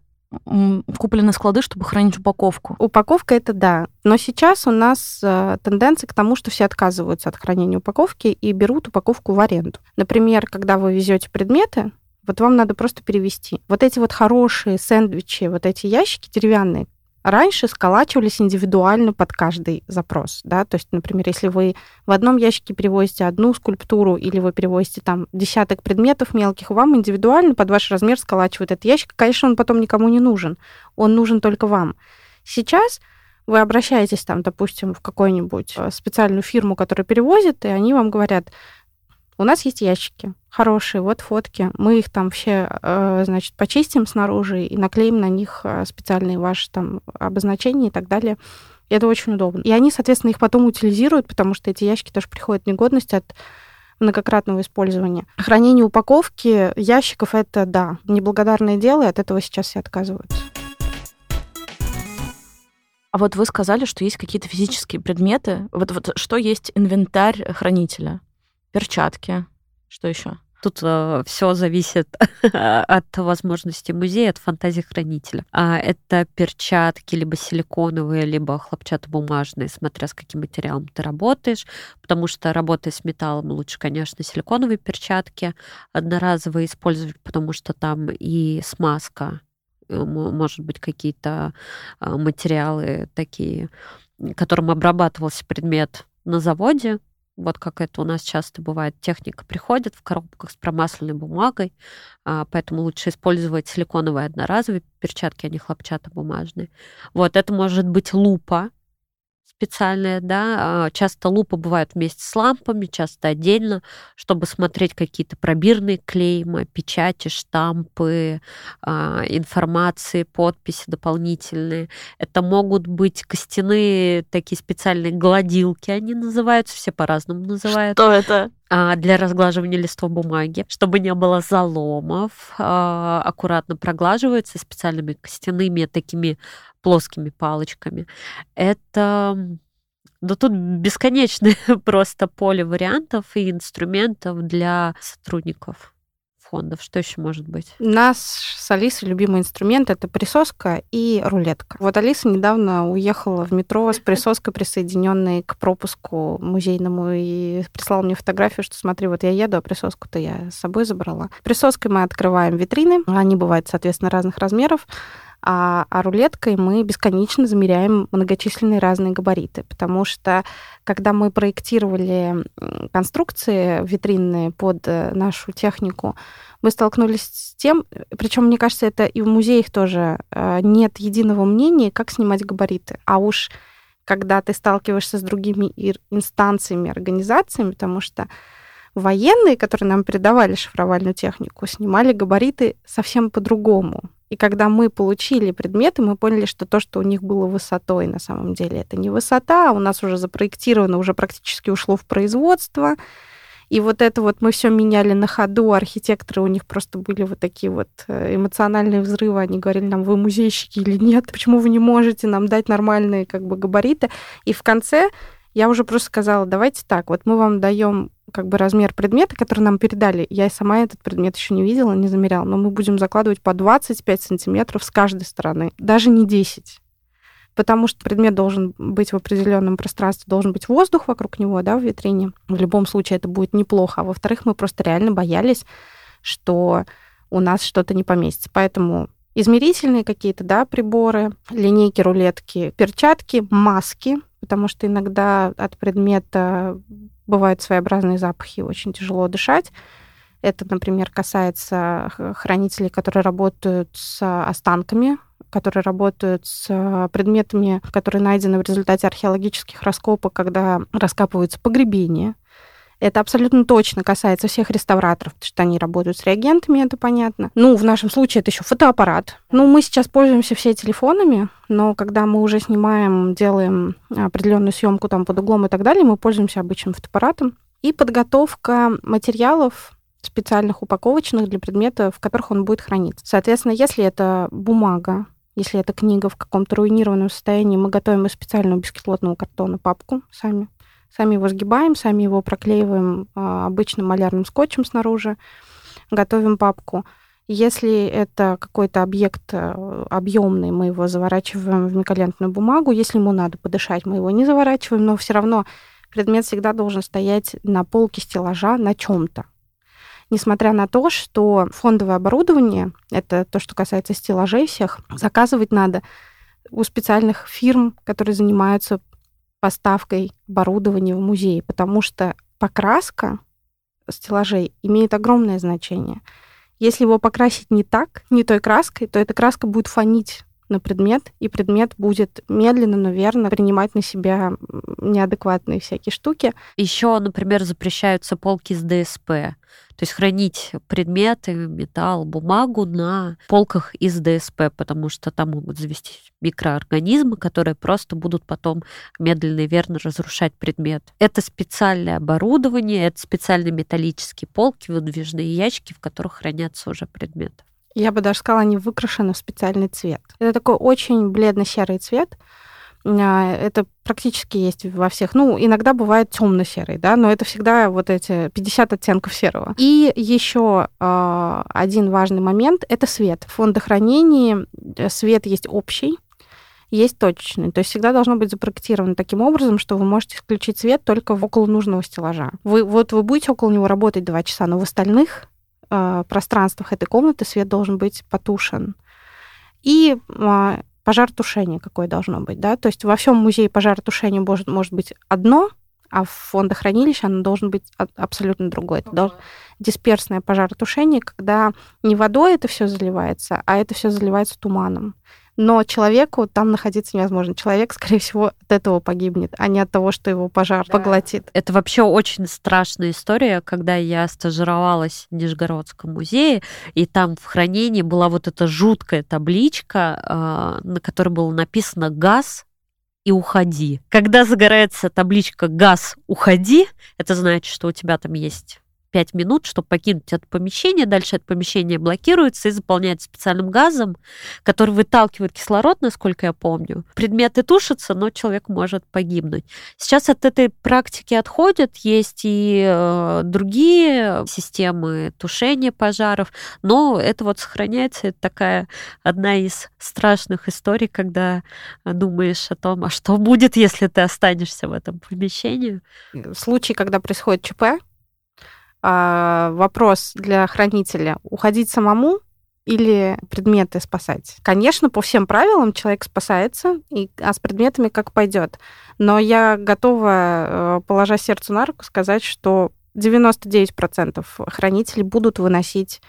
куплены склады, чтобы хранить упаковку. Упаковка это да. Но сейчас у нас э, тенденция к тому, что все отказываются от хранения упаковки и берут упаковку в аренду. Например, когда вы везете предметы, вот вам надо просто перевести. Вот эти вот хорошие сэндвичи, вот эти ящики деревянные, раньше сколачивались индивидуально под каждый запрос. Да? То есть, например, если вы в одном ящике перевозите одну скульптуру или вы перевозите там десяток предметов мелких, вам индивидуально под ваш размер сколачивают этот ящик. Конечно, он потом никому не нужен. Он нужен только вам. Сейчас вы обращаетесь там, допустим, в какую-нибудь э, специальную фирму, которая перевозит, и они вам говорят, у нас есть ящики хорошие, вот фотки. Мы их там все, э, значит, почистим снаружи и наклеим на них э, специальные ваши там обозначения и так далее. И это очень удобно. И они, соответственно, их потом утилизируют, потому что эти ящики тоже приходят в негодность от многократного использования. Хранение упаковки ящиков — это, да, неблагодарное дело, и от этого сейчас все отказываются. А вот вы сказали, что есть какие-то физические предметы. Вот, вот что есть инвентарь хранителя? перчатки. Что еще? Тут э, все зависит от возможности музея, от фантазии хранителя. А это перчатки либо силиконовые, либо хлопчатобумажные, смотря с каким материалом ты работаешь. Потому что работая с металлом, лучше, конечно, силиконовые перчатки одноразовые использовать, потому что там и смазка, э, может быть, какие-то э, материалы такие, которым обрабатывался предмет на заводе, вот как это у нас часто бывает, техника приходит в коробках с промасленной бумагой, а, поэтому лучше использовать силиконовые одноразовые перчатки, а не хлопчатобумажные. Вот, это может быть лупа, специальная, да, а, часто лупы бывают вместе с лампами, часто отдельно, чтобы смотреть какие-то пробирные клеймы, печати, штампы, а, информации, подписи дополнительные. Это могут быть костяные такие специальные гладилки, они называются, все по-разному называют. Что это? А, для разглаживания листов бумаги, чтобы не было заломов, аккуратно проглаживаются специальными костяными такими плоскими палочками. Это да тут бесконечное просто поле вариантов и инструментов для сотрудников фондов. Что еще может быть? У нас с Алисой любимый инструмент — это присоска и рулетка. Вот Алиса недавно уехала в метро с присоской, присоединенной к пропуску музейному, и прислала мне фотографию, что смотри, вот я еду, а присоску-то я с собой забрала. Присоской мы открываем витрины. Они бывают, соответственно, разных размеров а, а рулеткой мы бесконечно замеряем многочисленные разные габариты, потому что когда мы проектировали конструкции витринные под э, нашу технику, мы столкнулись с тем, причем, мне кажется, это и в музеях тоже э, нет единого мнения, как снимать габариты. А уж когда ты сталкиваешься с другими инстанциями, организациями, потому что военные, которые нам передавали шифровальную технику, снимали габариты совсем по-другому. И когда мы получили предметы, мы поняли, что то, что у них было высотой, на самом деле это не высота, а у нас уже запроектировано, уже практически ушло в производство. И вот это вот мы все меняли на ходу, архитекторы у них просто были вот такие вот э, эмоциональные взрывы, они говорили нам, вы музейщики или нет, почему вы не можете нам дать нормальные как бы габариты. И в конце я уже просто сказала, давайте так, вот мы вам даем как бы размер предмета, который нам передали. Я и сама этот предмет еще не видела, не замеряла, но мы будем закладывать по 25 сантиметров с каждой стороны, даже не 10 потому что предмет должен быть в определенном пространстве, должен быть воздух вокруг него, да, в витрине. В любом случае это будет неплохо. А во-вторых, мы просто реально боялись, что у нас что-то не поместится. Поэтому измерительные какие-то, да, приборы, линейки, рулетки, перчатки, маски, потому что иногда от предмета бывают своеобразные запахи, очень тяжело дышать. Это, например, касается хранителей, которые работают с останками, которые работают с предметами, которые найдены в результате археологических раскопок, когда раскапываются погребения. Это абсолютно точно касается всех реставраторов, потому что они работают с реагентами, это понятно. Ну, в нашем случае это еще фотоаппарат. Ну, мы сейчас пользуемся все телефонами, но когда мы уже снимаем, делаем определенную съемку там под углом и так далее, мы пользуемся обычным фотоаппаратом. И подготовка материалов специальных упаковочных для предмета, в которых он будет храниться. Соответственно, если это бумага, если это книга в каком-то руинированном состоянии, мы готовим из специального бескислотного картона папку сами. Сами его сгибаем, сами его проклеиваем а, обычным малярным скотчем снаружи, готовим папку. Если это какой-то объект э, объемный, мы его заворачиваем в миколентную бумагу. Если ему надо подышать, мы его не заворачиваем, но все равно предмет всегда должен стоять на полке стеллажа на чем-то. Несмотря на то, что фондовое оборудование, это то, что касается стеллажей всех, заказывать надо у специальных фирм, которые занимаются поставкой оборудования в музей, потому что покраска стеллажей имеет огромное значение. Если его покрасить не так, не той краской, то эта краска будет фонить на предмет, и предмет будет медленно, но верно принимать на себя неадекватные всякие штуки. Еще, например, запрещаются полки с ДСП. То есть хранить предметы, металл, бумагу на полках из ДСП, потому что там могут завестись микроорганизмы, которые просто будут потом медленно и верно разрушать предмет. Это специальное оборудование, это специальные металлические полки, выдвижные ящики, в которых хранятся уже предметы. Я бы даже сказала, они выкрашены в специальный цвет. Это такой очень бледно-серый цвет, а, это практически есть во всех. Ну, иногда бывает темно-серый, да, но это всегда вот эти 50 оттенков серого. И еще э, один важный момент это свет. В фондохранении э, свет есть общий, есть точечный. То есть всегда должно быть запроектировано таким образом, что вы можете включить свет только около нужного стеллажа. Вы, вот вы будете около него работать два часа, но в остальных э, пространствах этой комнаты свет должен быть потушен. И э, пожаротушение какое должно быть, да, то есть во всем музее пожаротушения может, может быть одно, а в фондохранилище оно должен быть абсолютно другое. Это должно... дисперсное пожаротушение, когда не водой это все заливается, а это все заливается туманом но человеку там находиться невозможно. Человек, скорее всего, от этого погибнет, а не от того, что его пожар да. поглотит. Это вообще очень страшная история, когда я стажировалась в Нижегородском музее, и там в хранении была вот эта жуткая табличка, а, на которой было написано «газ и уходи». Когда загорается табличка «газ, уходи», это значит, что у тебя там есть 5 минут, чтобы покинуть это помещение. Дальше это помещение блокируется и заполняется специальным газом, который выталкивает кислород, насколько я помню. Предметы тушатся, но человек может погибнуть. Сейчас от этой практики отходят. Есть и э, другие системы тушения пожаров, но это вот сохраняется. Это такая одна из страшных историй, когда думаешь о том, а что будет, если ты останешься в этом помещении. В случае, когда происходит ЧП, а, вопрос для хранителя, уходить самому или предметы спасать. Конечно, по всем правилам человек спасается, и, а с предметами как пойдет. Но я готова, э, положа сердцу на руку, сказать, что 99% хранителей будут выносить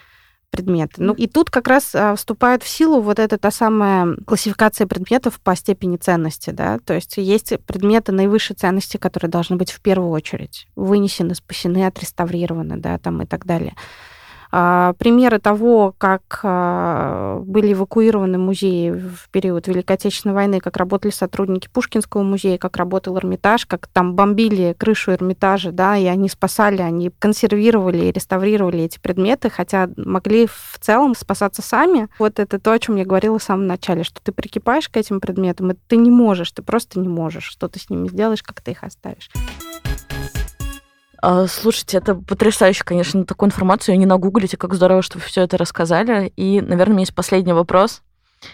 предметы. Ну и тут как раз а, вступает в силу вот эта та самая классификация предметов по степени ценности, да, то есть есть предметы наивысшей ценности, которые должны быть в первую очередь вынесены, спасены, отреставрированы, да, там и так далее. А, примеры того, как а, были эвакуированы музеи в период Великой Отечественной войны, как работали сотрудники Пушкинского музея, как работал Эрмитаж, как там бомбили крышу Эрмитажа, да, и они спасали, они консервировали и реставрировали эти предметы, хотя могли в целом спасаться сами. Вот это то, о чем я говорила в самом начале, что ты прикипаешь к этим предметам, и ты не можешь, ты просто не можешь, что ты с ними сделаешь, как ты их оставишь. А, слушайте, это потрясающе, конечно, такую информацию не нагуглите, как здорово, что вы все это рассказали. И, наверное, у меня есть последний вопрос.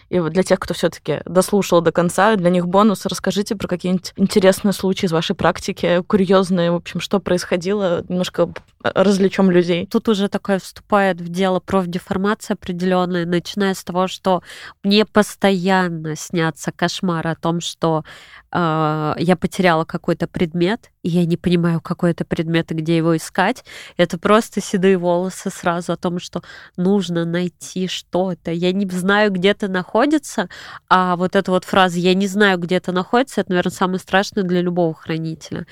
И для тех, кто все-таки дослушал до конца, для них бонус. Расскажите про какие-нибудь интересные случаи из вашей практики, курьезные, в общем, что происходило, немножко развлечем людей. Тут уже такое вступает в дело профдеформация определенная, начиная с того, что мне постоянно снятся кошмары о том, что э, я потеряла какой-то предмет, я не понимаю, какой это предмет и где его искать. Это просто седые волосы сразу о том, что нужно найти что-то. Я не знаю, где это находится, а вот эта вот фраза «я не знаю, где это находится», это, наверное, самое страшное для любого хранителя.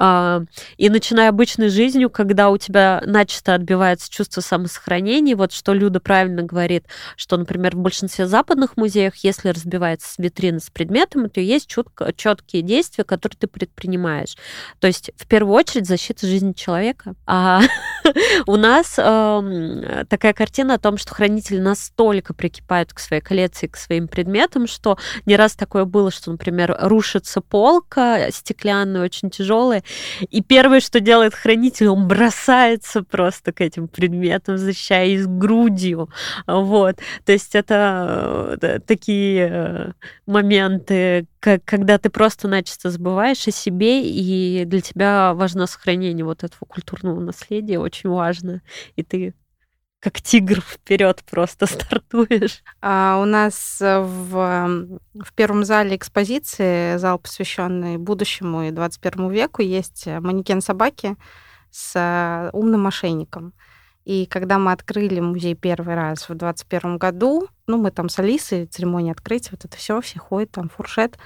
А, и начиная обычной жизнью, когда у тебя начисто отбивается чувство самосохранения, вот что Люда правильно говорит, что, например, в большинстве западных музеях, если разбивается витрина с предметом, то есть четко, четкие действия, которые ты предпринимаешь. То есть, в первую очередь, защита жизни человека. А у нас э, такая картина о том, что хранители настолько прикипают к своей коллекции, к своим предметам, что не раз такое было, что, например, рушится полка стеклянная, очень тяжелая, и первое, что делает хранитель, он бросается просто к этим предметам, защищая их грудью. Вот. То есть это э, такие э, моменты, когда ты просто начисто забываешь о себе, и для тебя важно сохранение вот этого культурного наследия, очень важно. И ты как тигр вперед просто стартуешь. А у нас э, в, в первом зале экспозиции, зал, посвященный будущему и 21 веку, есть манекен собаки с э, умным мошенником. И когда мы открыли музей первый раз в 21 году, ну, мы там с Алисой, церемония открытия, вот это все, все ходят, там фуршет,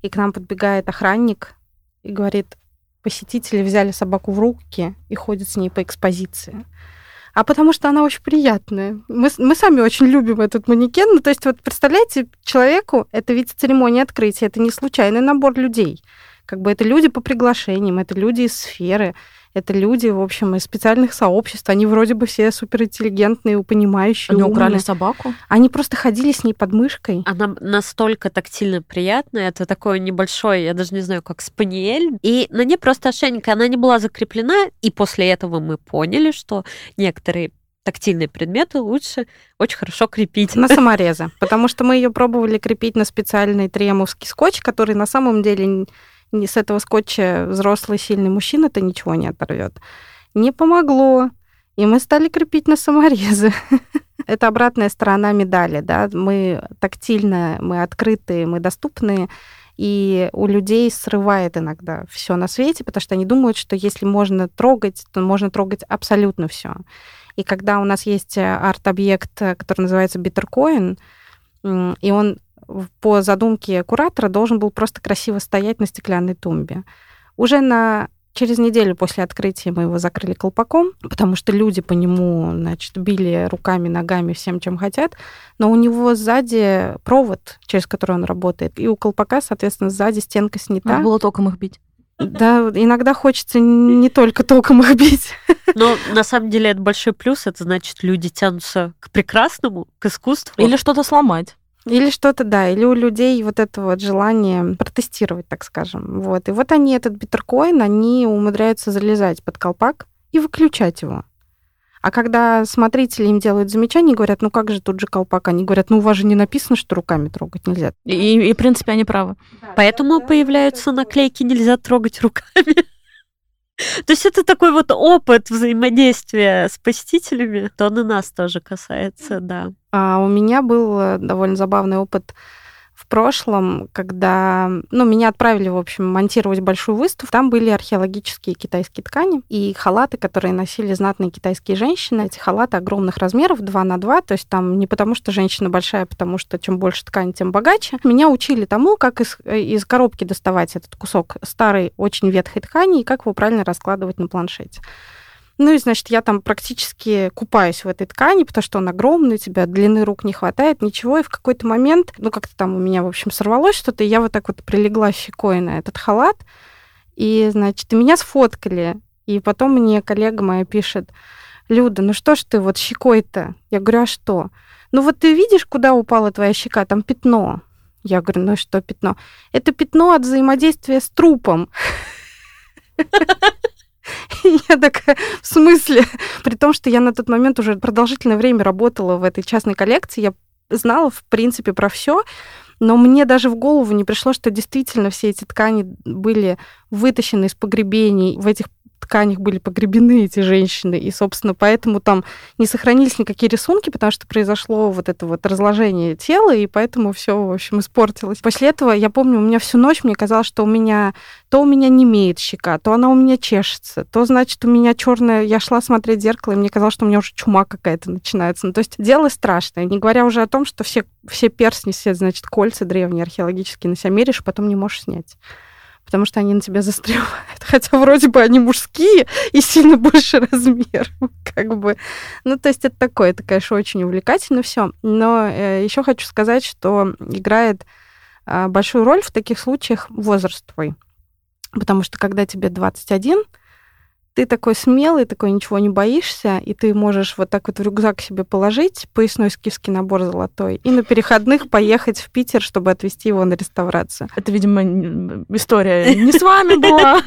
и к нам подбегает охранник и говорит, посетители взяли собаку в руки и ходят с ней по экспозиции а потому что она очень приятная. Мы, мы сами очень любим этот манекен. Ну, то есть, вот представляете, человеку это ведь церемония открытия, это не случайный набор людей. Как бы это люди по приглашениям, это люди из сферы, это люди, в общем, из специальных сообществ. Они вроде бы все суперинтеллигентные, понимающие. Они умные. украли собаку? Они просто ходили с ней под мышкой. Она настолько тактильно приятная. Это такой небольшой, я даже не знаю, как спаниель. И на ней просто ошейник. Она не была закреплена. И после этого мы поняли, что некоторые тактильные предметы лучше очень хорошо крепить. На саморезы. Потому что мы ее пробовали крепить на специальный триемовский скотч, который на самом деле с этого скотча взрослый сильный мужчина-то ничего не оторвет. Не помогло. И мы стали крепить на саморезы. Это обратная сторона медали, да. Мы тактильно, мы открытые, мы доступные, и у людей срывает иногда все на свете, потому что они думают, что если можно трогать, то можно трогать абсолютно все. И когда у нас есть арт-объект, который называется Bittercoin, и он по задумке куратора должен был просто красиво стоять на стеклянной тумбе. Уже на Через неделю после открытия мы его закрыли колпаком, потому что люди по нему, значит, били руками, ногами, всем, чем хотят. Но у него сзади провод, через который он работает, и у колпака, соответственно, сзади стенка снята. Надо было током их бить. Да, иногда хочется не только током их бить. Но на самом деле это большой плюс. Это значит, люди тянутся к прекрасному, к искусству. Или что-то сломать. Или что-то, да, или у людей вот это вот желание протестировать, так скажем. Вот. И вот они, этот биткоин, они умудряются залезать под колпак и выключать его. А когда смотрители им делают замечания, говорят, ну как же тут же колпак? Они говорят, ну у вас же не написано, что руками трогать нельзя. И, и в принципе, они правы. Поэтому появляются наклейки «нельзя трогать руками». То есть это такой вот опыт взаимодействия с посетителями, то он и нас тоже касается, да. А у меня был э, довольно забавный опыт в прошлом, когда ну, меня отправили, в общем, монтировать большую выставку. Там были археологические китайские ткани и халаты, которые носили знатные китайские женщины. Эти халаты огромных размеров, 2 на 2, то есть там не потому, что женщина большая, а потому что чем больше ткани, тем богаче. Меня учили тому, как из, э, из коробки доставать этот кусок старой, очень ветхой ткани и как его правильно раскладывать на планшете. Ну и, значит, я там практически купаюсь в этой ткани, потому что он огромный, у тебя длины рук не хватает, ничего. И в какой-то момент, ну как-то там у меня, в общем, сорвалось что-то, и я вот так вот прилегла щекой на этот халат, и, значит, меня сфоткали. И потом мне коллега моя пишет, Люда, ну что ж ты вот щекой-то? Я говорю, а что? Ну вот ты видишь, куда упала твоя щека? Там пятно. Я говорю, ну что пятно? Это пятно от взаимодействия с трупом. Я такая, в смысле? При том, что я на тот момент уже продолжительное время работала в этой частной коллекции, я знала, в принципе, про все, но мне даже в голову не пришло, что действительно все эти ткани были вытащены из погребений в этих тканях были погребены эти женщины, и, собственно, поэтому там не сохранились никакие рисунки, потому что произошло вот это вот разложение тела, и поэтому все, в общем, испортилось. После этого, я помню, у меня всю ночь мне казалось, что у меня то у меня не имеет щека, то она у меня чешется, то, значит, у меня черная... Я шла смотреть зеркало, и мне казалось, что у меня уже чума какая-то начинается. Ну, то есть дело страшное, не говоря уже о том, что все, все перстни, все, значит, кольца древние археологические на себя меришь, а потом не можешь снять. Потому что они на тебя застревают. Хотя вроде бы они мужские и сильно больше размером, как бы. Ну, то есть это такое, это, конечно, очень увлекательно все. Но э, еще хочу сказать, что играет э, большую роль в таких случаях возраст твой. Потому что когда тебе 21, ты такой смелый, такой ничего не боишься, и ты можешь вот так вот в рюкзак себе положить поясной скифский набор золотой и на переходных поехать в Питер, чтобы отвезти его на реставрацию. Это, видимо, история не с вами была.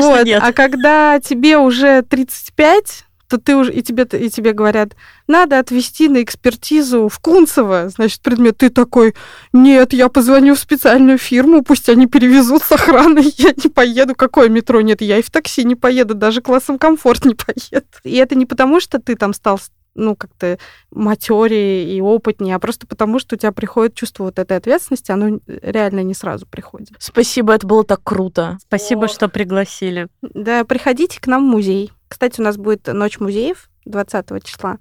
Вот. А когда тебе уже 35, то ты уже, и тебе, и тебе говорят, надо отвезти на экспертизу в Кунцево, значит, предмет, ты такой, нет, я позвоню в специальную фирму, пусть они перевезут с охраной, я не поеду, какое метро, нет, я и в такси не поеду, даже классом комфорт не поеду. И это не потому, что ты там стал ну, как-то матерее и опытнее, а просто потому, что у тебя приходит чувство вот этой ответственности, оно реально не сразу приходит. Спасибо, это было так круто. Спасибо, О. что пригласили. Да, приходите к нам в музей. Кстати, у нас будет ночь музеев 20 числа.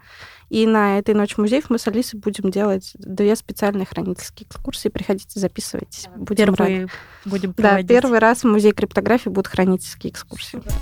И на этой ночь музеев мы с Алисой будем делать две специальные хранительские экскурсии. Приходите, записывайтесь. Будем Первый рады. будем проводить. Да, первый раз в музее криптографии будут хранительские экскурсии. Супер.